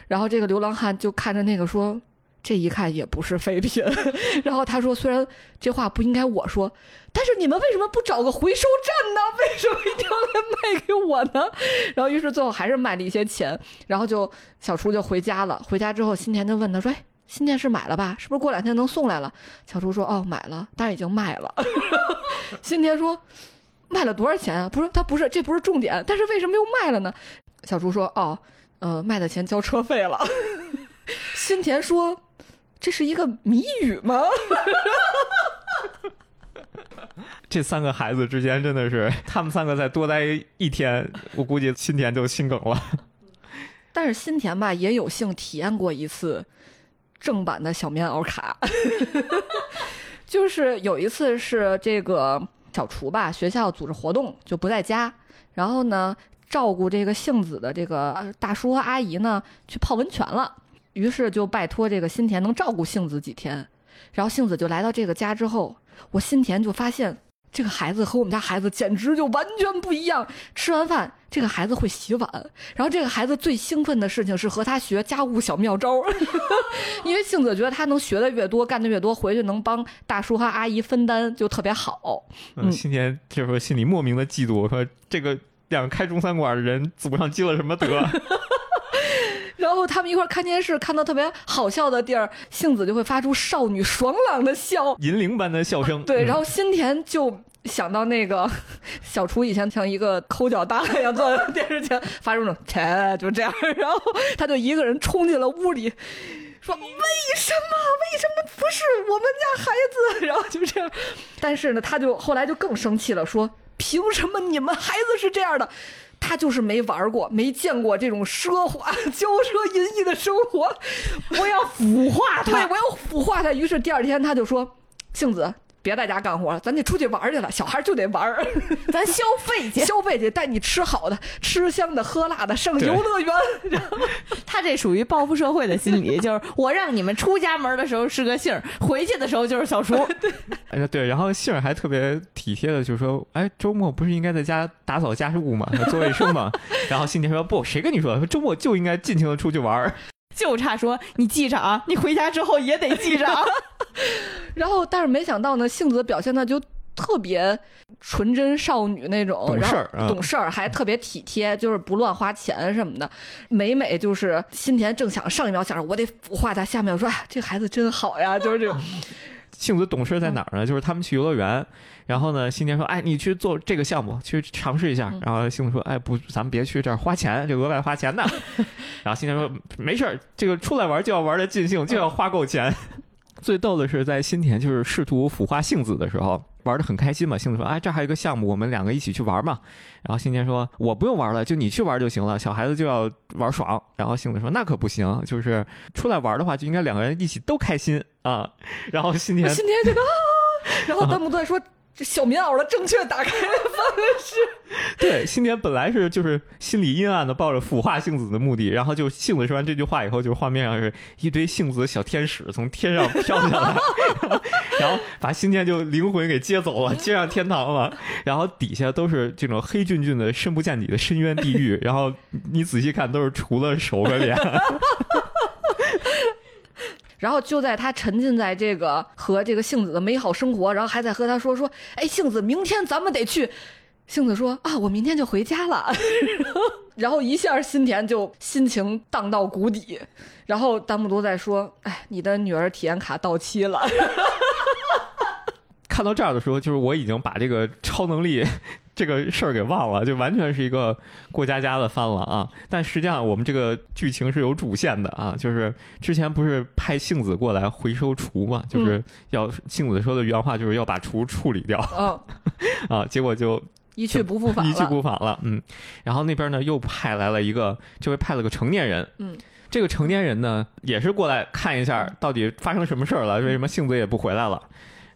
然后这个流浪汉就看着那个说：“这一看也不是废品。”然后他说：“虽然这话不应该我说，但是你们为什么不找个回收站呢？为什么一定要来卖给我呢？”然后于是最后还是卖了一些钱，然后就小厨就回家了。回家之后，新田就问他说：“哎，新电视买了吧？是不是过两天能送来了？”小厨说：“哦，买了，但是已经卖了。”新田说：“卖了多少钱啊？不是，他不是，这不是重点。但是为什么又卖了呢？”小厨说：“哦，呃，卖的钱交车费了。” 新田说：“这是一个谜语吗？” 这三个孩子之间真的是，他们三个再多待一天，我估计新田就心梗了。但是新田吧也有幸体验过一次正版的小棉袄卡，就是有一次是这个小厨吧，学校组织活动就不在家，然后呢照顾这个杏子的这个大叔和阿姨呢去泡温泉了，于是就拜托这个新田能照顾杏子几天，然后杏子就来到这个家之后，我新田就发现。这个孩子和我们家孩子简直就完全不一样。吃完饭，这个孩子会洗碗，然后这个孩子最兴奋的事情是和他学家务小妙招，因为杏子觉得他能学的越多，干的越多，回去能帮大叔和阿姨分担，就特别好。嗯，嗯新田这时候心里莫名的嫉妒，我说这个两个开中餐馆的人祖上积了什么德？然后他们一块儿看电视，看到特别好笑的地儿，杏子就会发出少女爽朗的笑。银铃般的笑声。对，嗯然后新田就想到那个 小厨以前像一个抠脚大汉一样坐在电视前，发出那种“切”就这样，然后他就一个人冲进了屋里，说：“为什么？为什么不是我们家孩子？”然后就这样，但是呢，他就后来就更生气了，说：“凭什么你们孩子是这样的？”他就是没玩过，没见过这种奢华、骄奢淫逸的生活，我要腐化对，我要腐化他。于是第二天他就说：“杏子，别在家干活了，咱得出去玩去了。小孩就得玩儿，咱消费去。消费去，带你吃好的、吃香的、喝辣的，上游乐园。他这属于报复社会的心理，就是我让你们出家门的时候是个杏儿，回去的时候就是小厨。哎对，然后杏儿还特别体贴的就说：“哎，周末不是应该在家打扫家务吗？做卫生吗？” 然后新田说：“不，谁跟你说？说周末就应该尽情的出去玩儿。就差说你记着啊，你回家之后也得记着啊。然后，但是没想到呢，杏子表现的就特别纯真少女那种，懂事儿啊懂事儿，还特别体贴，就是不乱花钱什么的。每每就是新田正想上一秒想着我得腐化他，下面我说哎，这孩子真好呀，就是这种。杏子懂事在哪儿呢？就是他们去游乐园，然后呢，新田说：“哎，你去做这个项目，去尝试一下。嗯然后杏子说：“哎，不，咱们别去这儿花钱，这额外花钱呢。”然后新田说：“没事儿，这个出来玩就要玩的尽兴，就要花够钱。”最逗的是，在新田就是试图腐化杏子的时候，玩的很开心嘛。杏子说：“哎，这还有一个项目，我们两个一起去玩嘛。”然后新田说：“我不用玩了，就你去玩就行了。小孩子就要玩爽。”然后杏子说：“那可不行，就是出来玩的话，就应该两个人一起都开心啊。”然后新田新田这个啊，然后弹幕都在说。这小棉袄的正确打开方式，对，新田本来是就是心里阴暗的，抱着腐化杏子的目的，然后就杏子说完这句话以后，就画面上是一堆杏子小天使从天上飘下来，然后把新田就灵魂给接走了，接上天堂了，然后底下都是这种黑俊俊的、深不见底的深渊地狱，然后你仔细看都是除了手和脸，然后就在他沉浸在这个和这个杏子的美好生活，然后还在和他说说，哎，杏子，明天咱们得去。杏子说啊，我明天就回家了。然后一下新田就心情荡到谷底，然后弹幕都在说，哎，你的女儿体验卡到期了。看到这儿的时候，就是我已经把这个超能力这个事儿给忘了，就完全是一个过家家的番了啊！但实际上我们这个剧情是有主线的啊，就是之前不是派杏子过来回收厨嘛，就是要杏子说的原话就是要把厨处理掉嗯，啊，结果就一去不复返一去。不返了，嗯。然后那边呢又派来了一个，这回派了个成年人，嗯。这个成年人呢，也是过来看一下到底发生什么事儿了，为什么杏子也不回来了？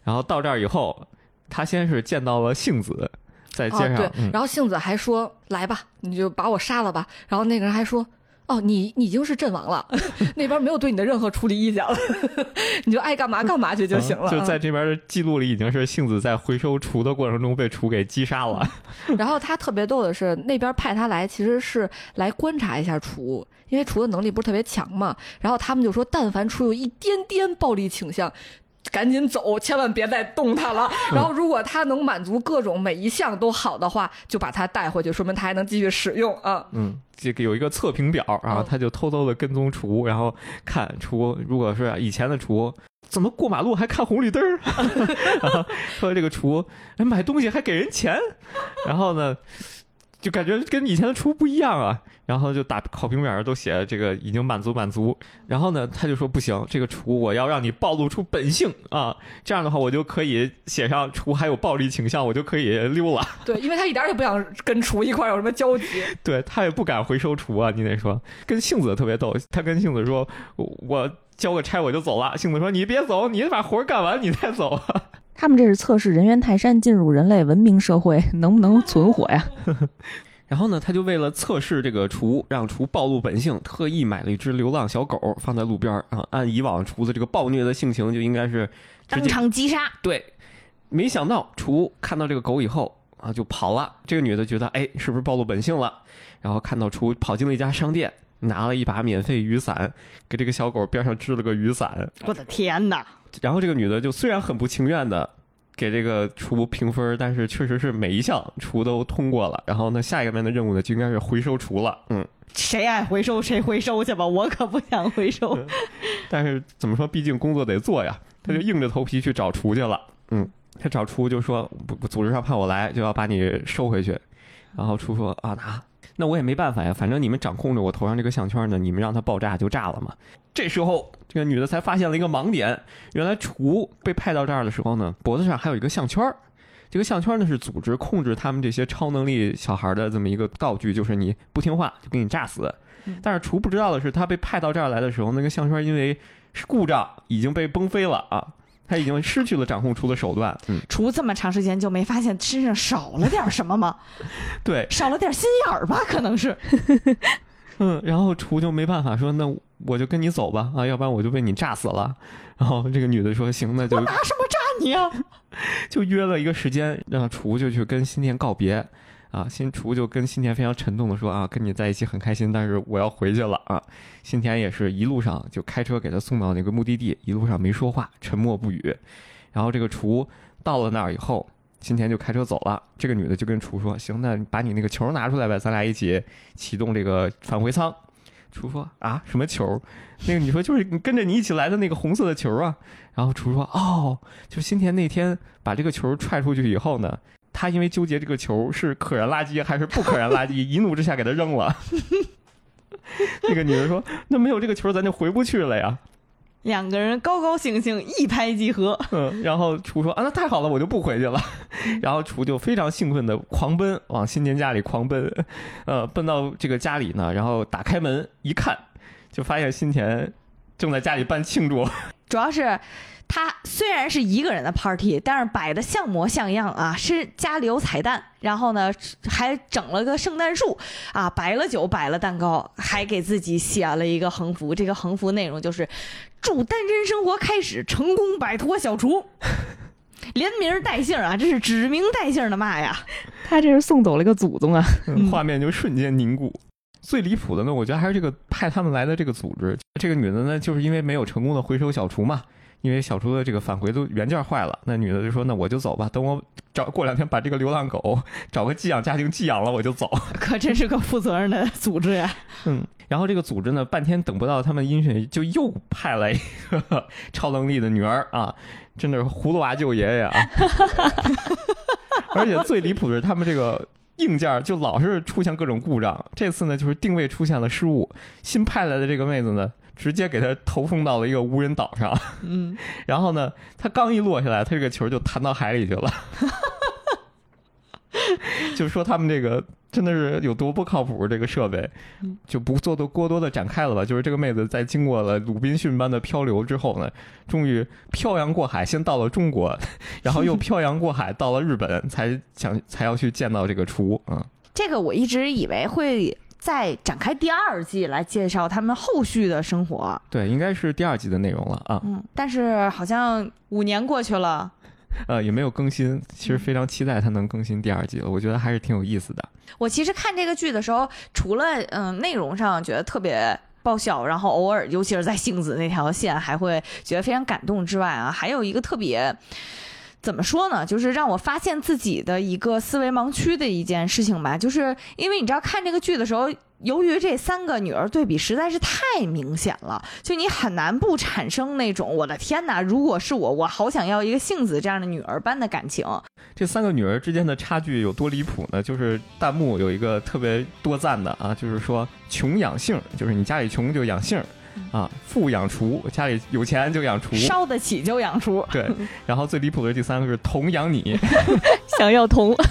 然后到这儿以后，他先是见到了杏子，在街上，哦、对，嗯、然后杏子还说：“来吧，你就把我杀了吧。”然后那个人还说：“哦，你你已经是阵亡了，那边没有对你的任何处理意见了，你就爱干嘛干嘛去就行了。嗯就在这边的记录里，已经是杏子在回收厨的过程中被厨给击杀了。然后他特别逗的是，那边派他来其实是来观察一下厨，因为厨的能力不是特别强嘛。然后他们就说，但凡厨有一点点暴力倾向。赶紧走，千万别再动它了。然后，如果它能满足各种每一项都好的话，就把它带回去，说明它还能继续使用啊。嗯，这个有一个测评表，然后他就偷偷的跟踪厨，然后看厨，如果是以前的厨，怎么过马路还看红绿灯儿？说这个厨，哎，买东西还给人钱，然后呢，就感觉跟以前的厨不一样啊。然后就打考评表上都写这个已经满足满足，然后呢，他就说不行，这个厨我要让你暴露出本性啊，这样的话我就可以写上厨还有暴力倾向，我就可以溜了。对，因为他一点也不想跟厨一块有什么交集。对他也不敢回收厨啊，你得说跟杏子特别逗，他跟杏子说，我交个差我就走了，杏子说你别走，你把活干完你再走啊。他们这是测试人猿泰山进入人类文明社会 能不能存活呀？然后呢，他就为了测试这个厨，让厨暴露本性，特意买了一只流浪小狗放在路边啊。按以往厨子这个暴虐的性情，就应该是当场击杀。对。没想到厨看到这个狗以后，啊，就跑了。这个女的觉得，哎，是不是暴露本性了？然后看到厨跑进了一家商店，拿了一把免费雨伞，给这个小狗边上支了个雨伞。我的天哪！然后这个女的就虽然很不情愿的给这个厨评分，但是确实是每一项厨都通过了。然后呢，下一个面的任务呢就应该是回收厨了。嗯，谁爱回收谁回收去吧，我可不想回收。但是怎么说，毕竟工作得做呀，他就硬着头皮去找厨去了。嗯，他找厨就说不，组织上派我来，就要把你收回去。然后厨说啊，那那我也没办法呀，反正你们掌控着我头上这个项圈呢，你们让它爆炸就炸了嘛。这时候，这个女的才发现了一个盲点，原来厨被派到这儿的时候呢，脖子上还有一个项圈儿。这个项圈呢是组织控制他们这些超能力小孩的这么一个道具，就是你不听话就给你炸死。但是厨不知道的是，他被派到这儿来的时候，那个项圈因为是故障已经被崩飞了啊，他已经失去了掌控厨的手段。嗯，厨这么长时间就没发现身上少了点什么吗？对，少了点心眼儿吧？可能是。嗯，然后厨就没办法说，那我就跟你走吧啊，要不然我就被你炸死了。然后这个女的说行，那就我拿什么炸你啊？就约了一个时间，让厨就去跟新田告别。啊，新厨就跟新田非常沉重的说啊，跟你在一起很开心，但是我要回去了啊。新田也是一路上就开车给他送到那个目的地，一路上没说话，沉默不语。然后这个厨到了那儿以后，新田就开车走了。这个女的就跟厨说，行，那把你那个球拿出来呗，咱俩一起启动这个返回舱。厨说啊，什么球？那个你说就是跟着你一起来的那个红色的球啊。然后厨说哦，就新田那天把这个球踹出去以后呢。他因为纠结这个球是可燃垃圾还是不可燃垃圾，一怒之下给他扔了。那个女人说：“那没有这个球，咱就回不去了呀。两个人高高兴兴一拍即合。”嗯，然后厨说：“啊，那太好了，我就不回去了。”然后厨就非常兴奋的狂奔往新田家里狂奔，呃，奔到这个家里呢，然后打开门一看，就发现新田正在家里办庆祝，主要是。他虽然是一个人的 party，但是摆的像模像样啊，是家里有彩蛋，然后呢还整了个圣诞树啊，摆了酒，摆了蛋糕，还给自己写了一个横幅。这个横幅内容就是祝单身生活开始，成功摆脱小厨，连名带姓啊，这是指名带姓的骂呀。他这是送走了一个祖宗啊，画面就瞬间凝固。最离谱的呢，我觉得还是这个派他们来的这个组织，这个女的呢，就是因为没有成功的回收小厨嘛。因为小猪的这个返回都原件坏了，那女的就说：“那我就走吧，等我找过两天把这个流浪狗找个寄养家庭寄养了，我就走。”可真是个负责任的组织呀！嗯，然后这个组织呢，半天等不到他们音讯，就又派来一个 超能力的女儿啊，真的是葫芦娃救爷爷啊！而且最离谱的是，他们这个硬件就老是出现各种故障。这次呢，就是定位出现了失误，新派来的这个妹子呢。直接给他投送到了一个无人岛上，嗯，然后呢，他刚一落下来，他这个球就弹到海里去了，就说他们这个真的是有多不靠谱，这个设备。就不做的过多的展开了吧。就是这个妹子在经过了鲁滨逊般的漂流之后呢，终于漂洋过海，先到了中国，然后又漂洋过海到了日本，才想才要去见到这个厨，嗯，这个我一直以为会。再展开第二季来介绍他们后续的生活，对，应该是第二季的内容了啊。嗯，但是好像五年过去了，呃，也没有更新。其实非常期待它能更新第二季了，我觉得还是挺有意思的。我其实看这个剧的时候，除了嗯内容上觉得特别爆笑，然后偶尔尤其是在杏子那条线还会觉得非常感动之外啊，还有一个特别。怎么说呢？就是让我发现自己的一个思维盲区的一件事情吧。就是因为你知道，看这个剧的时候，由于这三个女儿对比实在是太明显了，就你很难不产生那种“我的天哪，如果是我，我好想要一个杏子这样的女儿般的感情”。这三个女儿之间的差距有多离谱呢？就是弹幕有一个特别多赞的啊，就是说“穷养杏”，就是你家里穷就养杏。啊，富养厨，家里有钱就养厨，烧得起就养厨。对，然后最离谱的第三个是童养你，想要童。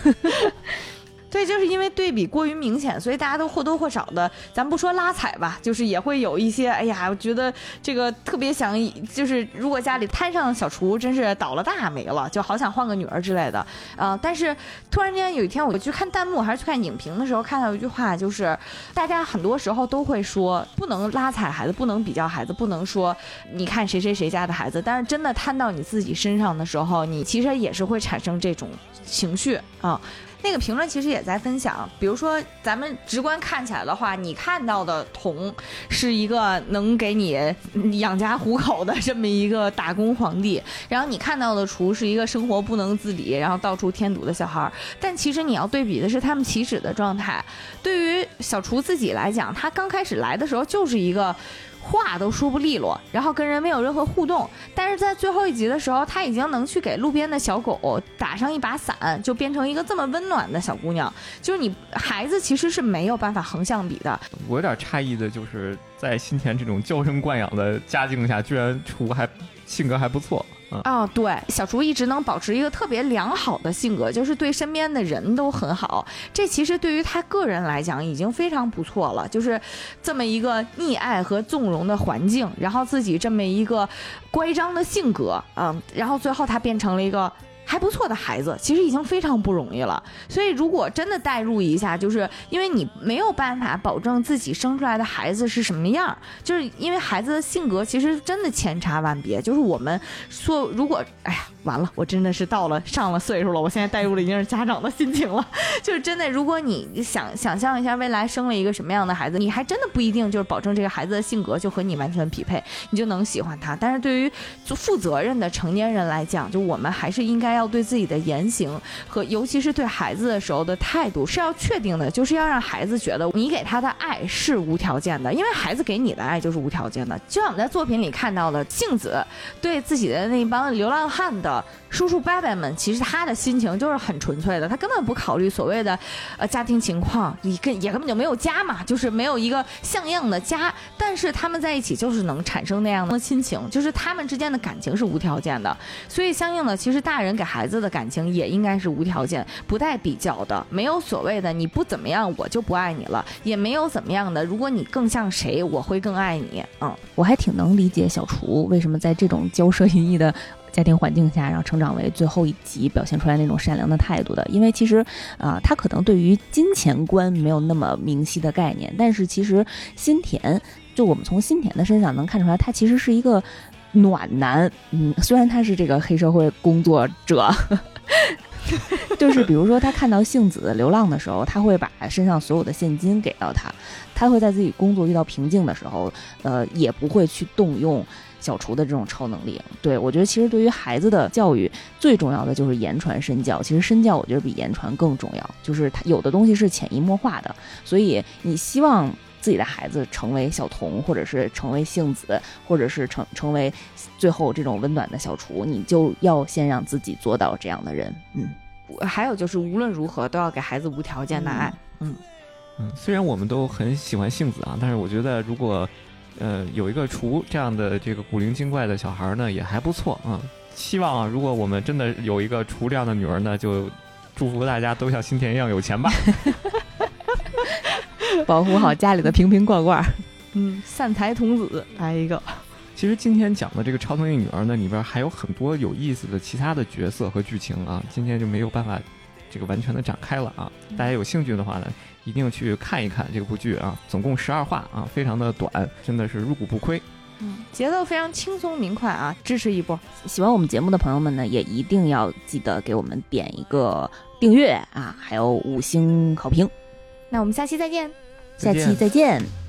对，就是因为对比过于明显，所以大家都或多或少的，咱不说拉踩吧，就是也会有一些，哎呀，我觉得这个特别想，就是如果家里摊上小厨，真是倒了大霉了，就好想换个女儿之类的啊。但是突然间有一天，我去看弹幕还是去看影评的时候，看到一句话，就是大家很多时候都会说，不能拉踩孩子，不能比较孩子，不能说你看谁谁谁家的孩子，但是真的摊到你自己身上的时候，你其实也是会产生这种情绪啊。那个评论其实也在分享，比如说咱们直观看起来的话，你看到的童是一个能给你养家糊口的这么一个打工皇帝，然后你看到的厨是一个生活不能自理，然后到处添堵的小孩儿。但其实你要对比的是他们起始的状态。对于小厨自己来讲，他刚开始来的时候就是一个。话都说不利落，然后跟人没有任何互动，但是在最后一集的时候，他已经能去给路边的小狗打上一把伞，就变成一个这么温暖的小姑娘。就是你孩子其实是没有办法横向比的。我有点诧异的就是在新田这种娇生惯养的家境下，居然出还性格还不错。啊，对，小厨一直能保持一个特别良好的性格，就是对身边的人都很好。这其实对于他个人来讲已经非常不错了，就是这么一个溺爱和纵容的环境，然后自己这么一个乖张的性格，嗯，然后最后他变成了一个。还不错的孩子，其实已经非常不容易了。所以，如果真的代入一下，就是因为你没有办法保证自己生出来的孩子是什么样，就是因为孩子的性格其实真的千差万别。就是我们说，如果哎呀，完了，我真的是到了上了岁数了，我现在代入的已经是家长的心情了。就是真的，如果你想想象一下未来生了一个什么样的孩子，你还真的不一定就是保证这个孩子的性格就和你完全匹配，你就能喜欢他。但是对于就负责任的成年人来讲，就我们还是应该。要对自己的言行和尤其是对孩子的时候的态度是要确定的，就是要让孩子觉得你给他的爱是无条件的，因为孩子给你的爱就是无条件的。就像我们在作品里看到的，杏子对自己的那帮流浪汉的。叔叔伯伯们，其实他的心情就是很纯粹的，他根本不考虑所谓的，呃，家庭情况，也根也根本就没有家嘛，就是没有一个像样的家。但是他们在一起就是能产生那样的亲情，就是他们之间的感情是无条件的。所以相应的，其实大人给孩子的感情也应该是无条件、不带比较的，没有所谓的你不怎么样我就不爱你了，也没有怎么样的，如果你更像谁，我会更爱你。嗯，我还挺能理解小厨为什么在这种交涉淫逸的。家庭环境下，然后成长为最后一集表现出来那种善良的态度的，因为其实，啊，他可能对于金钱观没有那么明晰的概念，但是其实新田，就我们从新田的身上能看出来，他其实是一个暖男，嗯，虽然他是这个黑社会工作者，就是比如说他看到杏子流浪的时候，他会把身上所有的现金给到他，他会在自己工作遇到瓶颈的时候，呃，也不会去动用。小厨的这种超能力，对我觉得其实对于孩子的教育最重要的就是言传身教。其实身教我觉得比言传更重要，就是他有的东西是潜移默化的。所以你希望自己的孩子成为小童，或者是成为杏子，或者是成成为最后这种温暖的小厨，你就要先让自己做到这样的人。嗯，还有就是无论如何都要给孩子无条件的爱。嗯嗯，虽然我们都很喜欢杏子啊，但是我觉得如果。呃，有一个厨这样的这个古灵精怪的小孩呢，也还不错啊。希望啊，如果我们真的有一个厨这样的女儿呢，就祝福大家都像新田一样有钱吧。保护好家里的瓶瓶罐罐。嗯，散财童子来一个。其实今天讲的这个超能力女儿呢，里边还有很多有意思的其他的角色和剧情啊，今天就没有办法这个完全的展开了啊。大家有兴趣的话呢。一定去看一看这部剧啊！总共十二话啊，非常的短，真的是入股不亏。嗯，节奏非常轻松明快啊，支持一波！喜欢我们节目的朋友们呢，也一定要记得给我们点一个订阅啊，还有五星好评。那我们下期再见，下期再见。